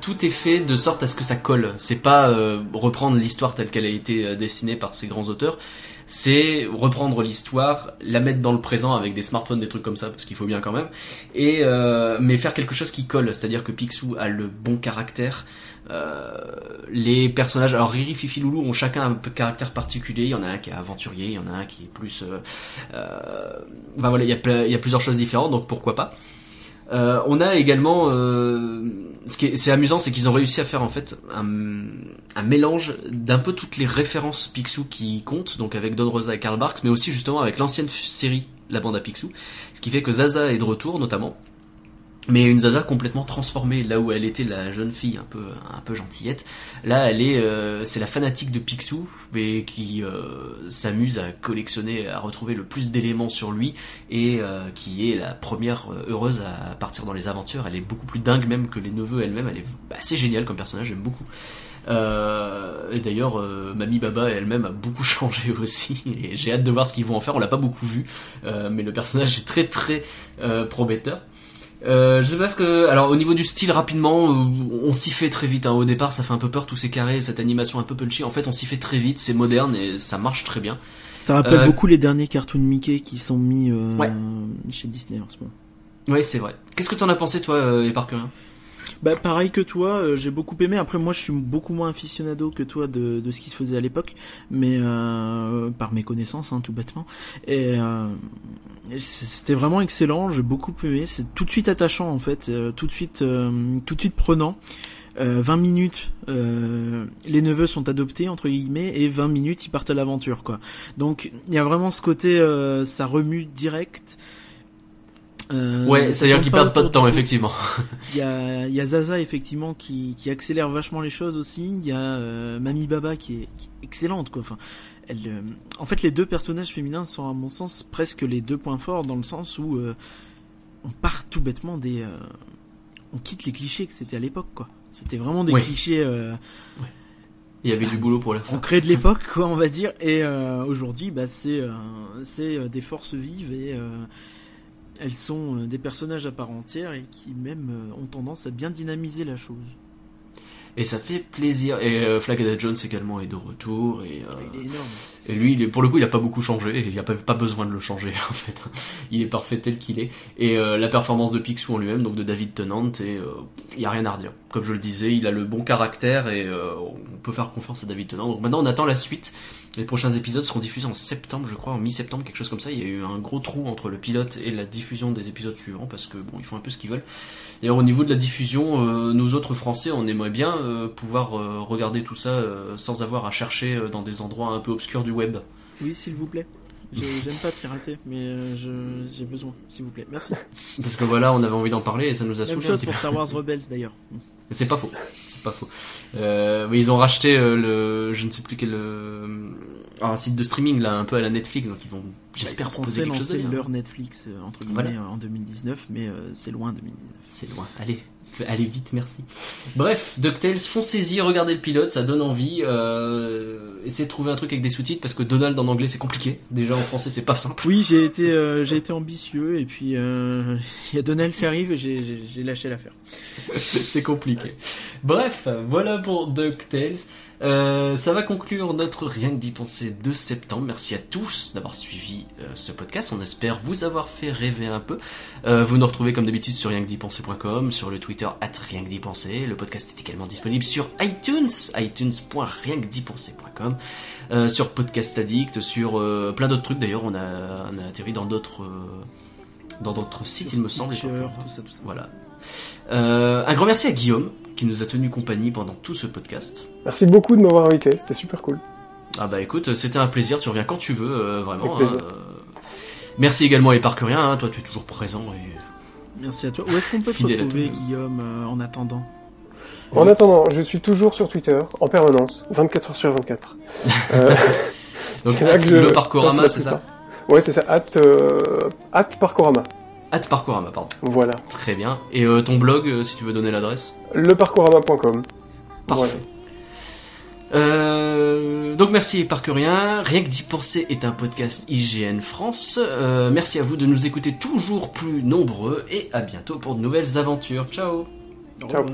[SPEAKER 2] tout est fait de sorte à ce que ça colle. C'est pas reprendre l'histoire telle qu'elle a été dessinée par ces grands auteurs c'est reprendre l'histoire, la mettre dans le présent avec des smartphones, des trucs comme ça, parce qu'il faut bien quand même, et euh, mais faire quelque chose qui colle, c'est-à-dire que Picsou a le bon caractère. Euh, les personnages, alors Riri, Fifi, Loulou ont chacun un caractère particulier. Il y en a un qui est aventurier, il y en a un qui est plus. Euh, euh voilà, il y, a, il y a plusieurs choses différentes, donc pourquoi pas. Euh, on a également, euh, ce qui est, amusant, c'est qu'ils ont réussi à faire en fait un, un mélange d'un peu toutes les références Picsou qui comptent, donc avec Don Rosa et Karl Barks, mais aussi justement avec l'ancienne série La Bande à Picsou, ce qui fait que Zaza est de retour notamment, mais une Zaza complètement transformée là où elle était la jeune fille un peu un peu gentillette là elle est euh, c'est la fanatique de Picsou mais qui euh, s'amuse à collectionner à retrouver le plus d'éléments sur lui et euh, qui est la première heureuse à partir dans les aventures elle est beaucoup plus dingue même que les neveux elle-même elle est assez géniale comme personnage j'aime beaucoup et d'ailleurs, Mamie Baba elle-même a beaucoup changé aussi. Et j'ai hâte de voir ce qu'ils vont en faire. On l'a pas beaucoup vu, mais le personnage est très très prometteur. Euh, je sais pas ce que. Alors au niveau du style rapidement, euh, on s'y fait très vite. Hein. Au départ, ça fait un peu peur tous ces carrés, cette animation un peu punchy. En fait, on s'y fait très vite. C'est moderne et ça marche très bien.
[SPEAKER 3] Ça rappelle euh, beaucoup les derniers cartoons Mickey qui sont mis chez Disney en ce moment.
[SPEAKER 2] Ouais, c'est vrai. Qu'est-ce que t'en as pensé toi, et par
[SPEAKER 3] bah pareil que toi, euh, j'ai beaucoup aimé. Après moi je suis beaucoup moins aficionado que toi de, de ce qui se faisait à l'époque, mais euh, par mes connaissances hein, tout bêtement. Et euh, c'était vraiment excellent, j'ai beaucoup aimé. C'est tout de suite attachant en fait, tout de suite, tout de suite prenant. 20 minutes, les neveux sont adoptés entre guillemets et 20 minutes ils partent à l'aventure quoi. Donc il y a vraiment ce côté, ça remue direct.
[SPEAKER 2] Euh, ouais, c'est-à-dire qu'ils perdent pas de temps, effectivement.
[SPEAKER 3] Il y a, y a Zaza, effectivement, qui, qui accélère vachement les choses aussi. Il y a euh, Mami Baba qui est, excellente, quoi. Enfin, elle, euh, en fait, les deux personnages féminins sont, à mon sens, presque les deux points forts, dans le sens où on part tout bêtement des... on quitte les clichés que c'était à l'époque, quoi. C'était vraiment des clichés... Ouais.
[SPEAKER 2] Il y avait du boulot pour la
[SPEAKER 3] On crée de l'époque, quoi, on va dire. Et aujourd'hui, bah, c'est c'est des forces vives et elles sont euh, des personnages à part entière et qui même euh, ont tendance à bien dynamiser la chose.
[SPEAKER 2] Et ça fait plaisir. Et euh, Flagada Jones également est de retour. Et, euh,
[SPEAKER 3] Il est énorme.
[SPEAKER 2] et lui, il est, pour le coup, il a pas beaucoup changé. Et il n'y a pas, pas besoin de le changer, en fait. Il est parfait tel qu'il est. Et euh, la performance de Picsou en lui-même, donc de David Tennant, et il y a rien à redire. Comme je le disais, il a le bon caractère et on peut faire confiance à David Tennant. Donc maintenant, on attend la suite. Les prochains épisodes seront diffusés en septembre, je crois, en mi-septembre, quelque chose comme ça. Il y a eu un gros trou entre le pilote et la diffusion des épisodes suivants parce que bon, ils font un peu ce qu'ils veulent. D'ailleurs, au niveau de la diffusion, euh, nous autres Français, on aimerait bien euh, pouvoir euh, regarder tout ça sans avoir à chercher dans des endroits un peu obscurs du web.
[SPEAKER 3] Oui, s'il vous plaît. J'ai- J'aime pas pirater, mais j'ai besoin, s'il vous plaît. Merci.
[SPEAKER 2] Parce que voilà, on avait envie d'en parler et ça nous a
[SPEAKER 3] Même
[SPEAKER 2] saoulé un
[SPEAKER 3] chose
[SPEAKER 2] petit
[SPEAKER 3] pour
[SPEAKER 2] peu.
[SPEAKER 3] Star Wars Rebels d'ailleurs.
[SPEAKER 2] Mais c'est pas faux. C'est pas faux. Euh, mais ils ont racheté euh, le, je ne sais plus quel, euh, un site de streaming là, un peu à la Netflix, donc ils vont, j'espère,
[SPEAKER 3] Ils sont
[SPEAKER 2] proposer quelque chose
[SPEAKER 3] leur Netflix euh, entre guillemets
[SPEAKER 2] Voilà.
[SPEAKER 3] euh, en 2019, mais euh, c'est loin 2019.
[SPEAKER 2] C'est loin. Allez, allez vite, merci. Bref, DuckTales, foncez-y, regardez le pilote, ça donne envie. Euh, essayez de trouver un truc avec des sous-titres parce que Donald en anglais c'est compliqué. Déjà en français c'est pas simple.
[SPEAKER 3] Oui, j'ai été, euh, j'ai été ambitieux et puis euh, il y a Donald qui arrive et j'ai lâché l'affaire.
[SPEAKER 2] c'est compliqué. Bref, voilà pour DuckTales. Euh, ça va conclure notre Rien que d'y penser de septembre. Merci à tous d'avoir suivi euh, ce podcast. On espère vous avoir fait rêver un peu. Euh, vous nous retrouvez comme d'habitude sur rien que d'y penser.com, sur le Twitter at rien que d'y penser. Le podcast est également disponible sur iTunes, itunes.rienquedipenser.com, euh, sur Podcast Addict, sur plein d'autres trucs. D'ailleurs, on a, on a atterri dans d'autres, dans d'autres sites, il me semble.
[SPEAKER 3] Stitcher, tout ça, tout ça.
[SPEAKER 2] Voilà. Euh, un grand merci à Guillaume qui nous a tenu compagnie pendant tout ce podcast.
[SPEAKER 4] Merci beaucoup de m'avoir invité, c'était super cool.
[SPEAKER 2] Ah bah écoute, c'était un plaisir, tu reviens quand tu veux, euh, vraiment. Hein, euh. Merci également à Éparcurien, hein, toi tu es toujours présent et
[SPEAKER 3] Merci à toi. Où est-ce qu'on peut te retrouver. Guillaume, euh, en attendant?
[SPEAKER 4] En attendant, je suis toujours sur Twitter, en permanence, 24 heures sur 24. Euh,
[SPEAKER 2] Donc,
[SPEAKER 4] c'est là
[SPEAKER 2] at
[SPEAKER 4] que je
[SPEAKER 2] le Parcorama, c'est ça?
[SPEAKER 4] Ouais, c'est ça, at, euh, at Parcorama.
[SPEAKER 2] At Parcourama, pardon.
[SPEAKER 4] Voilà.
[SPEAKER 2] Très bien. Et euh, ton blog, euh, si tu veux donner l'adresse?
[SPEAKER 4] Leparcorama.com.
[SPEAKER 2] Parfait.
[SPEAKER 4] Voilà.
[SPEAKER 2] Euh, donc merci Éparcurien. Rien que d'y penser est un podcast IGN France. Merci à vous de nous écouter toujours plus nombreux et à bientôt pour de nouvelles aventures. Ciao
[SPEAKER 4] Ciao.